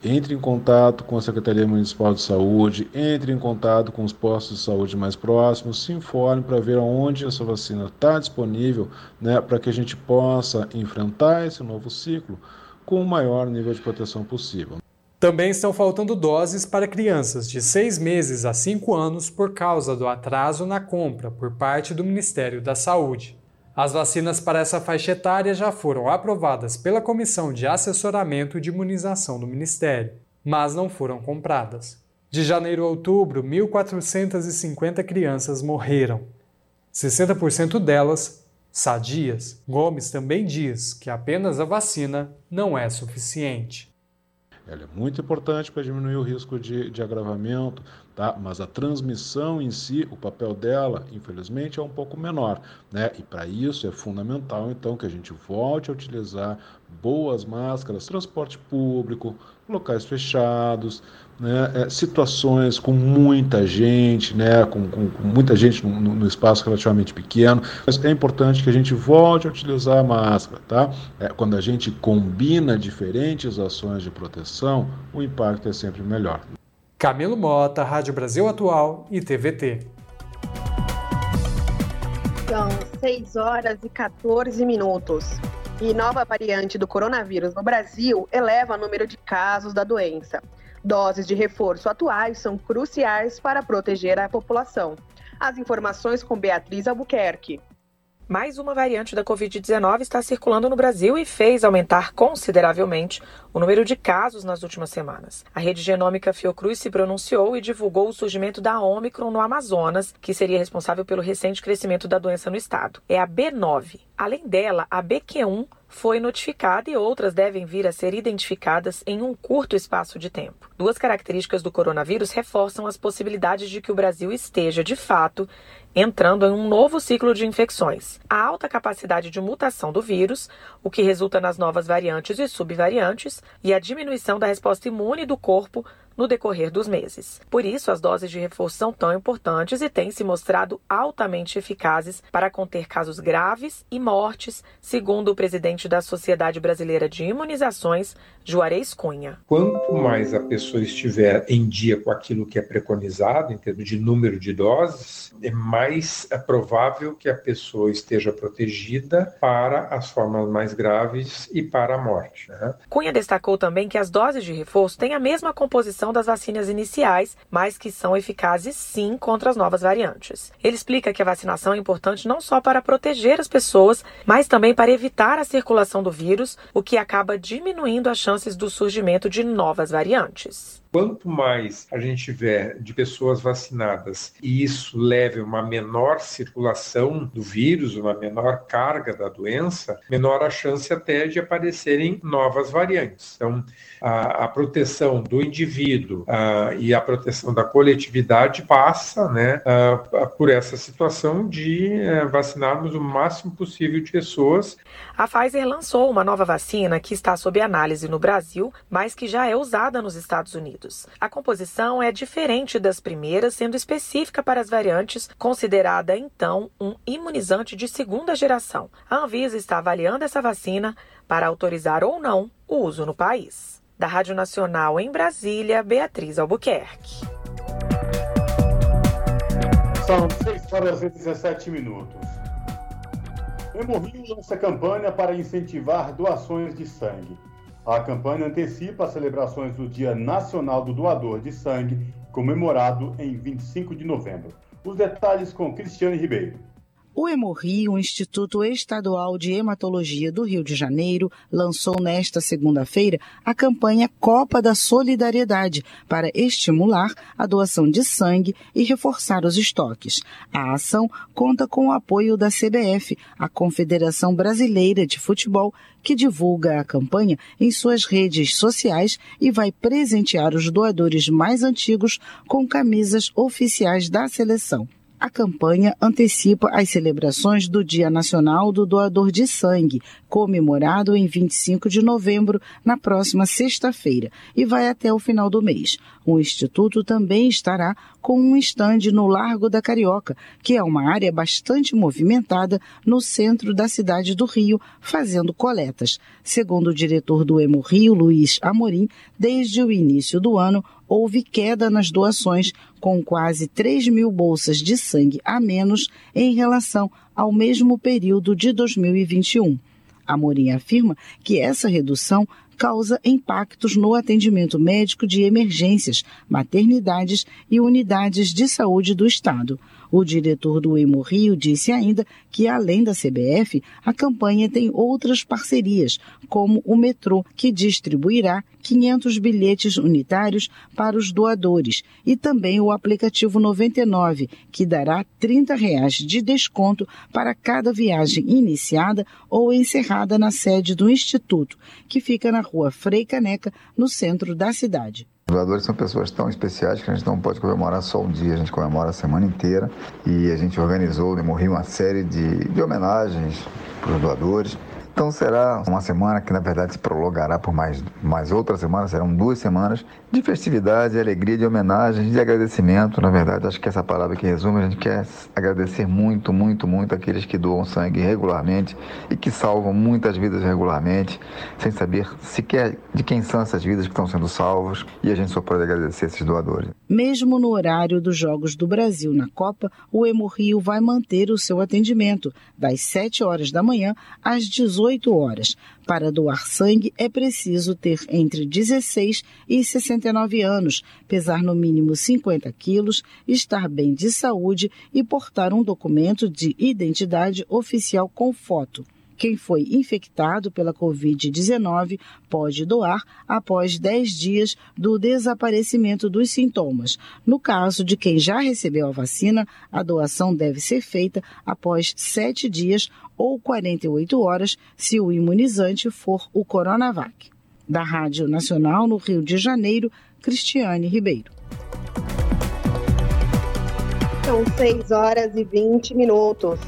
entre em contato com a Secretaria Municipal de Saúde, entre em contato com os postos de saúde mais próximos, se informe para ver onde essa vacina está disponível, né, para que a gente possa enfrentar esse novo ciclo com o maior nível de proteção possível. Também estão faltando doses para crianças de 6 meses a 5 anos por causa do atraso na compra por parte do Ministério da Saúde. As vacinas para essa faixa etária já foram aprovadas pela Comissão de Assessoramento de Imunização do Ministério, mas não foram compradas. De janeiro a outubro, 1.450 crianças morreram. 60% delas sadias. Gomes também diz que apenas a vacina não é suficiente. Ela é muito importante para diminuir o risco de, de agravamento, tá? mas a transmissão em si, o papel dela, infelizmente, é um pouco menor. Né? E para isso é fundamental, então, que a gente volte a utilizar boas máscaras, transporte público, locais fechados, né, é, situações com muita gente, né, com, com, com muita gente no, no, espaço relativamente pequeno. Mas é importante que a gente volte a utilizar a máscara, tá? É, quando a gente combina diferentes ações de proteção, o impacto é sempre melhor. Camilo Mota, Rádio Brasil Atual e TVT. São 6 horas e 14 minutos. E nova variante do coronavírus no Brasil eleva o número de casos da doença. Doses de reforço atuais são cruciais para proteger a população. As informações com Beatriz Albuquerque. Mais uma variante da Covid-19 está circulando no Brasil e fez aumentar consideravelmente o número de casos nas últimas semanas. A rede genômica Fiocruz se pronunciou e divulgou o surgimento da Omicron no Amazonas, que seria responsável pelo recente crescimento da doença no estado. É a B9. Além dela, a BQ1 foi notificada e outras devem vir a ser identificadas em um curto espaço de tempo. Duas características do coronavírus reforçam as possibilidades de que o Brasil esteja, de fato, entrando em um novo ciclo de infecções. A alta capacidade de mutação do vírus, o que resulta nas novas variantes e subvariantes, e a diminuição da resposta imune do corpo no decorrer dos meses. Por isso, as doses de reforço são tão importantes e têm se mostrado altamente eficazes para conter casos graves e mortes, segundo o presidente da Sociedade Brasileira de Imunizações, Juarez Cunha. Quanto mais a pessoa estiver em dia com aquilo que é preconizado, em termos de número de doses, é mais é provável que a pessoa esteja protegida para as formas mais graves e para a morte. Né? Cunha destacou também que as doses de reforço têm a mesma composição das vacinas iniciais, mas que são eficazes sim contra as novas variantes. Ele explica que a vacinação é importante não só para proteger as pessoas, mas também para evitar a circulação do vírus, o que acaba diminuindo as chances do surgimento de novas variantes. Quanto mais a gente tiver de pessoas vacinadas e isso leve uma menor circulação do vírus, uma menor carga da doença, menor a chance até de aparecerem novas variantes. Então, a, a proteção do indivíduo a, e a proteção da coletividade passa né, a, por essa situação de eh, vacinarmos o máximo possível de pessoas. A Pfizer lançou uma nova vacina que está sob análise no Brasil, mas que já é usada nos Estados Unidos. A composição é diferente das primeiras, sendo específica para as variantes, considerada então um imunizante de segunda geração. A Anvisa está avaliando essa vacina para autorizar ou não o uso no país. Da Rádio Nacional em Brasília, Beatriz Albuquerque. São 6 horas e 17 minutos. Hemorrio lança campanha para incentivar doações de sangue. A campanha antecipa as celebrações do Dia Nacional do Doador de Sangue, comemorado em 25 de novembro. Os detalhes com Cristiane Ribeiro. O Hemorrio, o Instituto Estadual de Hematologia do Rio de Janeiro, lançou nesta segunda-feira a campanha Copa da Solidariedade para estimular a doação de sangue e reforçar os estoques. A ação conta com o apoio da CBF, a Confederação Brasileira de Futebol, que divulga a campanha em suas redes sociais e vai presentear os doadores mais antigos com camisas oficiais da seleção. A campanha antecipa as celebrações do Dia Nacional do Doador de Sangue, comemorado em 25 de novembro, na próxima sexta-feira, e vai até o final do mês. O Instituto também estará com um estande no Largo da Carioca, que é uma área bastante movimentada no centro da cidade do Rio, fazendo coletas. Segundo o diretor do Emo Rio, Luiz Amorim, desde o início do ano, houve queda nas doações, com quase 3 mil bolsas de sangue a menos em relação ao mesmo período de 2021. Amorim afirma que essa redução causa impactos no atendimento médico de emergências, maternidades e unidades de saúde do Estado. O diretor do Emo Rio disse ainda que, além da CBF, a campanha tem outras parcerias, como o metrô, que distribuirá 500 bilhetes unitários para os doadores, e também o aplicativo 99, que dará 30 reais de desconto para cada viagem iniciada ou encerrada na sede do Instituto, que fica na rua Frei Caneca, no centro da cidade. Os doadores são pessoas tão especiais que a gente não pode comemorar só um dia, a gente comemora a semana inteira. E a gente organizou no Morri uma série de, de homenagens para os doadores. Então será uma semana que na verdade se prolongará por mais, mais outra semana, serão duas semanas de festividade, de alegria, de homenagem, de agradecimento. Na verdade, acho que essa palavra que resume, a gente quer agradecer muito, muito, muito aqueles que doam sangue regularmente e que salvam muitas vidas regularmente, sem saber sequer de quem são essas vidas que estão sendo salvas. E a gente só pode agradecer esses doadores. Mesmo no horário dos Jogos do Brasil na Copa, o Hemorrio vai manter o seu atendimento das 7 horas da manhã às 18 horas. Para doar sangue é preciso ter entre 16 e 69 anos, pesar no mínimo 50 quilos, estar bem de saúde e portar um documento de identidade oficial com foto. Quem foi infectado pela Covid-19 pode doar após 10 dias do desaparecimento dos sintomas. No caso de quem já recebeu a vacina, a doação deve ser feita após 7 dias ou 48 horas se o imunizante for o Coronavac. Da Rádio Nacional no Rio de Janeiro, Cristiane Ribeiro. São 6 horas e 20 minutos.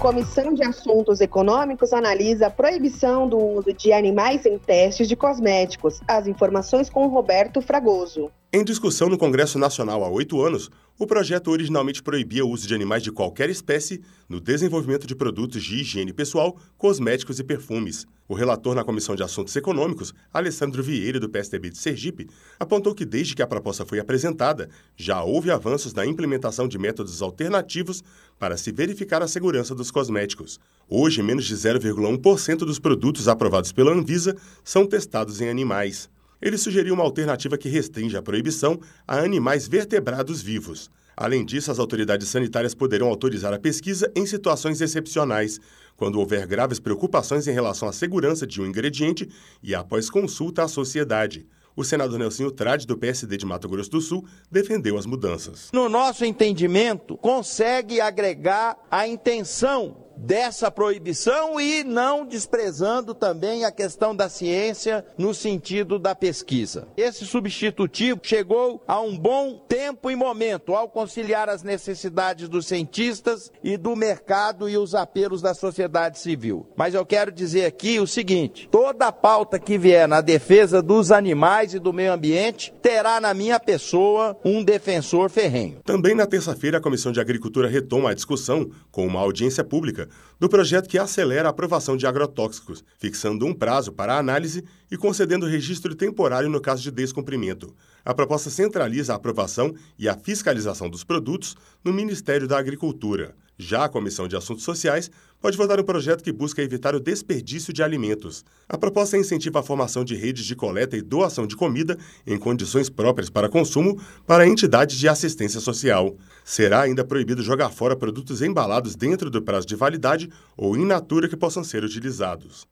Comissão de Assuntos Econômicos analisa a proibição do uso de animais em testes de cosméticos. As informações com Roberto Fragoso. Em discussão no Congresso Nacional há oito anos, o projeto originalmente proibia o uso de animais de qualquer espécie no desenvolvimento de produtos de higiene pessoal, cosméticos e perfumes. O relator na Comissão de Assuntos Econômicos, Alessandro Vieira, do PSDB de Sergipe, apontou que desde que a proposta foi apresentada, já houve avanços na implementação de métodos alternativos para se verificar a segurança dos cosméticos. Hoje, menos de 0,1% dos produtos aprovados pela Anvisa são testados em animais ele sugeriu uma alternativa que restringe a proibição a animais vertebrados vivos. Além disso, as autoridades sanitárias poderão autorizar a pesquisa em situações excepcionais, quando houver graves preocupações em relação à segurança de um ingrediente e após consulta à sociedade. O senador Nelson Trade, do PSD de Mato Grosso do Sul, defendeu as mudanças. No nosso entendimento, consegue agregar a intenção dessa proibição e não desprezando também a questão da ciência no sentido da pesquisa. Esse substitutivo chegou a um bom tempo e momento ao conciliar as necessidades dos cientistas e do mercado e os apelos da sociedade civil. Mas eu quero dizer aqui o seguinte: toda pauta que vier na defesa dos animais e do meio ambiente terá na minha pessoa um defensor ferrenho. Também na terça-feira, a Comissão de Agricultura retoma a discussão com uma audiência pública do projeto que acelera a aprovação de agrotóxicos, fixando um prazo para a análise e concedendo registro temporário no caso de descumprimento. A proposta centraliza a aprovação e a fiscalização dos produtos no Ministério da Agricultura. Já a Comissão de Assuntos Sociais pode votar um projeto que busca evitar o desperdício de alimentos. A proposta incentiva a formação de redes de coleta e doação de comida em condições próprias para consumo para entidades de assistência social. Será ainda proibido jogar fora produtos embalados dentro do prazo de validade ou in natura que possam ser utilizados.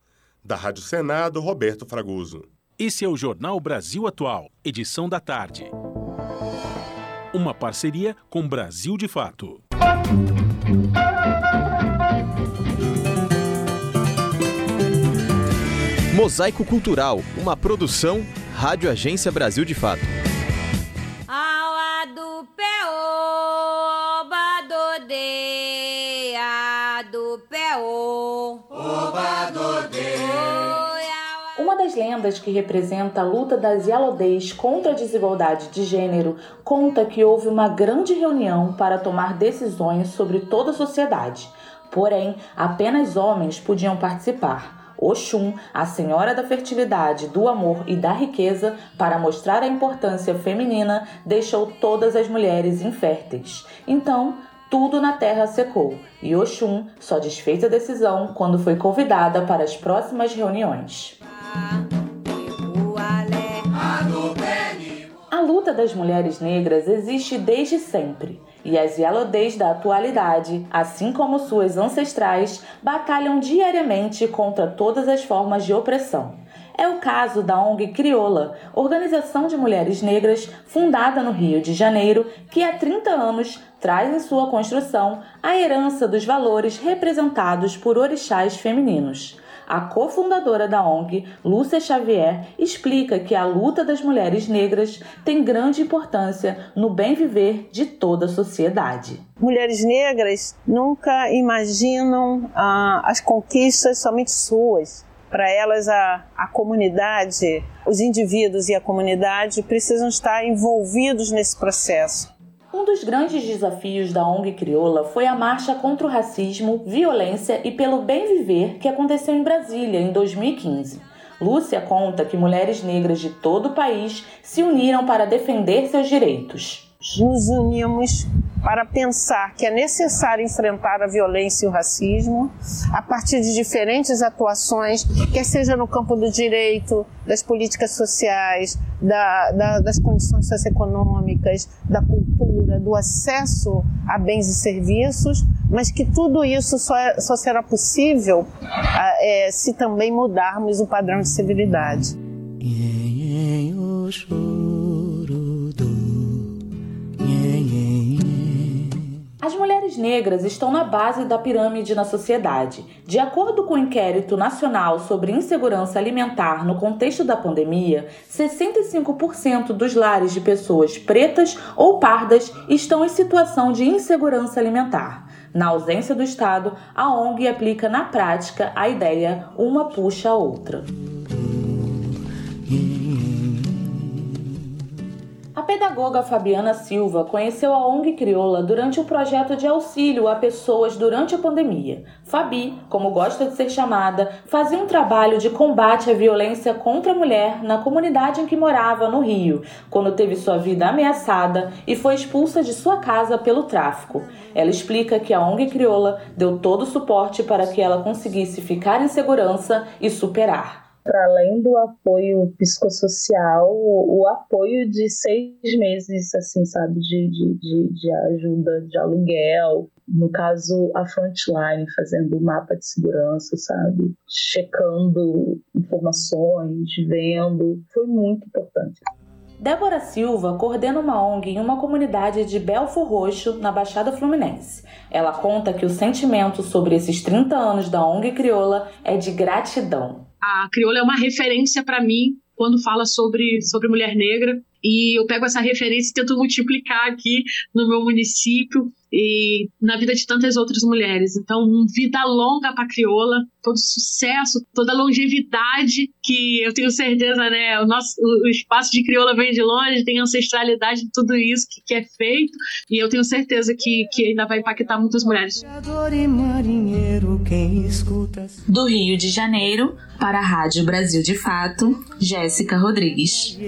Da Rádio Senado, Roberto Fragoso. Esse é o Jornal Brasil Atual, edição da tarde. Uma parceria com Brasil de Fato. Mosaico Cultural, uma produção Rádio Agência Brasil de Fato. Uma das lendas que representa a luta das Yalodês contra a desigualdade de gênero conta que houve uma grande reunião para tomar decisões sobre toda a sociedade. Porém, apenas homens podiam participar. Oxum, a senhora da fertilidade, do amor e da riqueza, para mostrar a importância feminina, deixou todas as mulheres inférteis. Então, tudo na terra secou, e Oxum só desfez a decisão quando foi convidada para as próximas reuniões. A luta das mulheres negras existe desde sempre. E as Yalodês da atualidade, assim como suas ancestrais, batalham diariamente contra todas as formas de opressão. É o caso da ONG Crioula, organização de mulheres negras fundada no Rio de Janeiro, que há 30 anos traz em sua construção a herança dos valores representados por orixás femininos. A cofundadora da ONG, Lúcia Xavier, explica que a luta das mulheres negras tem grande importância no bem viver de toda a sociedade. Mulheres negras nunca imaginam ah, as conquistas somente suas. Para elas, a, a comunidade, os indivíduos e a comunidade precisam estar envolvidos nesse processo. Um dos grandes desafios da ONG Crioula foi a marcha contra o racismo, violência e pelo bem viver que aconteceu em Brasília em 2015. Lúcia conta que mulheres negras de todo o país se uniram para defender seus direitos. Nos unimos para pensar que é necessário enfrentar a violência e o racismo a partir de diferentes atuações, quer seja no campo do direito, das políticas sociais, da, da, das condições socioeconômicas, da cultura, do acesso a bens e serviços, mas que tudo isso só, é, só será possível é, se também mudarmos o padrão de civilidade. As mulheres negras estão na base da pirâmide na sociedade. De acordo com o Inquérito Nacional sobre Insegurança Alimentar no contexto da pandemia, 65% dos lares de pessoas pretas ou pardas estão em situação de insegurança alimentar. Na ausência do Estado, a ONG aplica na prática a ideia uma puxa a outra. Pedagoga Fabiana Silva conheceu a ONG Crioula durante o projeto de auxílio a pessoas durante a pandemia. Fabi, como gosta de ser chamada, fazia um trabalho de combate à violência contra a mulher na comunidade em que morava, no Rio, quando teve sua vida ameaçada e foi expulsa de sua casa pelo tráfico. Ela explica que a ONG Crioula deu todo o suporte para que ela conseguisse ficar em segurança e superar para além do apoio psicossocial, o, o, apoio de seis meses, assim, sabe, de, de, de, de, ajuda de aluguel. No caso, a frontline fazendo o mapa de segurança, sabe, checando informações, vendo, foi muito importante. Débora Silva coordena uma ONG em uma comunidade de Belfor Roxo, na Baixada Fluminense. Ela conta que o sentimento sobre esses 30 anos da ONG Crioula é de gratidão a crioula é uma referência para mim quando fala sobre, sobre mulher negra. E eu pego essa referência e tento multiplicar aqui no meu município e na vida de tantas outras mulheres. Então, vida longa para a crioula, todo sucesso, toda longevidade que eu tenho certeza, né? O nosso o espaço de crioula vem de longe, tem ancestralidade de tudo isso que, que é feito e eu tenho certeza que, que ainda vai impactar muitas mulheres. Do Rio de Janeiro para a Rádio Brasil de Fato, Jéssica Rodrigues.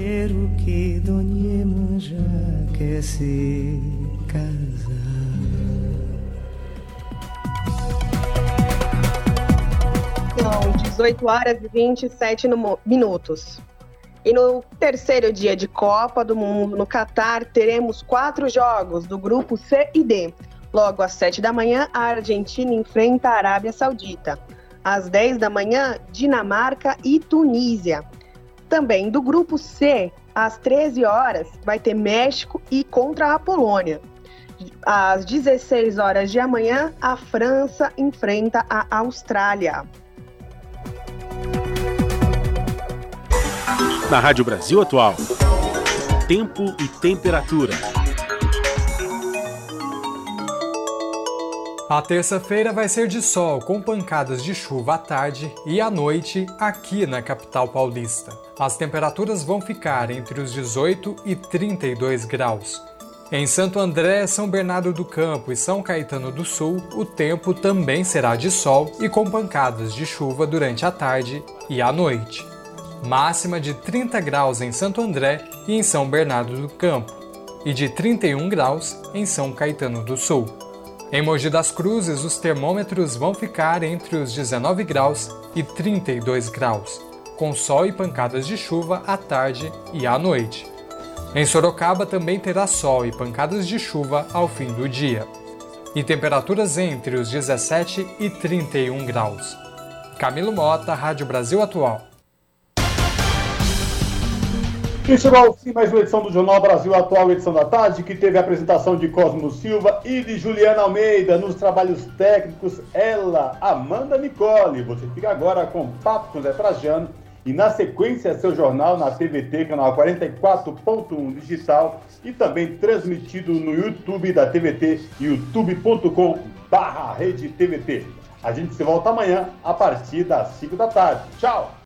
São 18 horas e 27 minutos. E no terceiro dia de Copa do Mundo no Catar, teremos quatro jogos do grupo C e D. Logo às 7 da manhã, a Argentina enfrenta a Arábia Saudita. Às 10 da manhã, Dinamarca e Tunísia. Também do grupo C, às 13 horas, vai ter México e contra a Polônia. Às 16 horas de amanhã, a França enfrenta a Austrália. Na Rádio Brasil Atual, tempo e temperatura. A terça-feira vai ser de sol, com pancadas de chuva à tarde e à noite aqui na capital paulista. As temperaturas vão ficar entre os 18 e 32 graus. Em Santo André, São Bernardo do Campo e São Caetano do Sul, o tempo também será de sol e com pancadas de chuva durante a tarde e a noite. Máxima de 30 graus em Santo André e em São Bernardo do Campo, e de 31 graus em São Caetano do Sul. Em Mogi das Cruzes, os termômetros vão ficar entre os 19 graus e 32 graus, com sol e pancadas de chuva à tarde e à noite. Em Sorocaba também terá sol e pancadas de chuva ao fim do dia. E temperaturas entre os 17 e 31 graus. Camilo Mota, Rádio Brasil Atual. E chegou ao fim mais uma edição do Jornal Brasil Atual, edição da tarde, que teve a apresentação de Cosmo Silva e de Juliana Almeida nos trabalhos técnicos. Ela, Amanda Nicole. Você fica agora com Papo com Zé Trajano e na sequência, seu jornal na TVT, canal 44.1 digital e também transmitido no YouTube da TVT, youtube.com barra rede TVT. A gente se volta amanhã a partir das 5 da tarde. Tchau!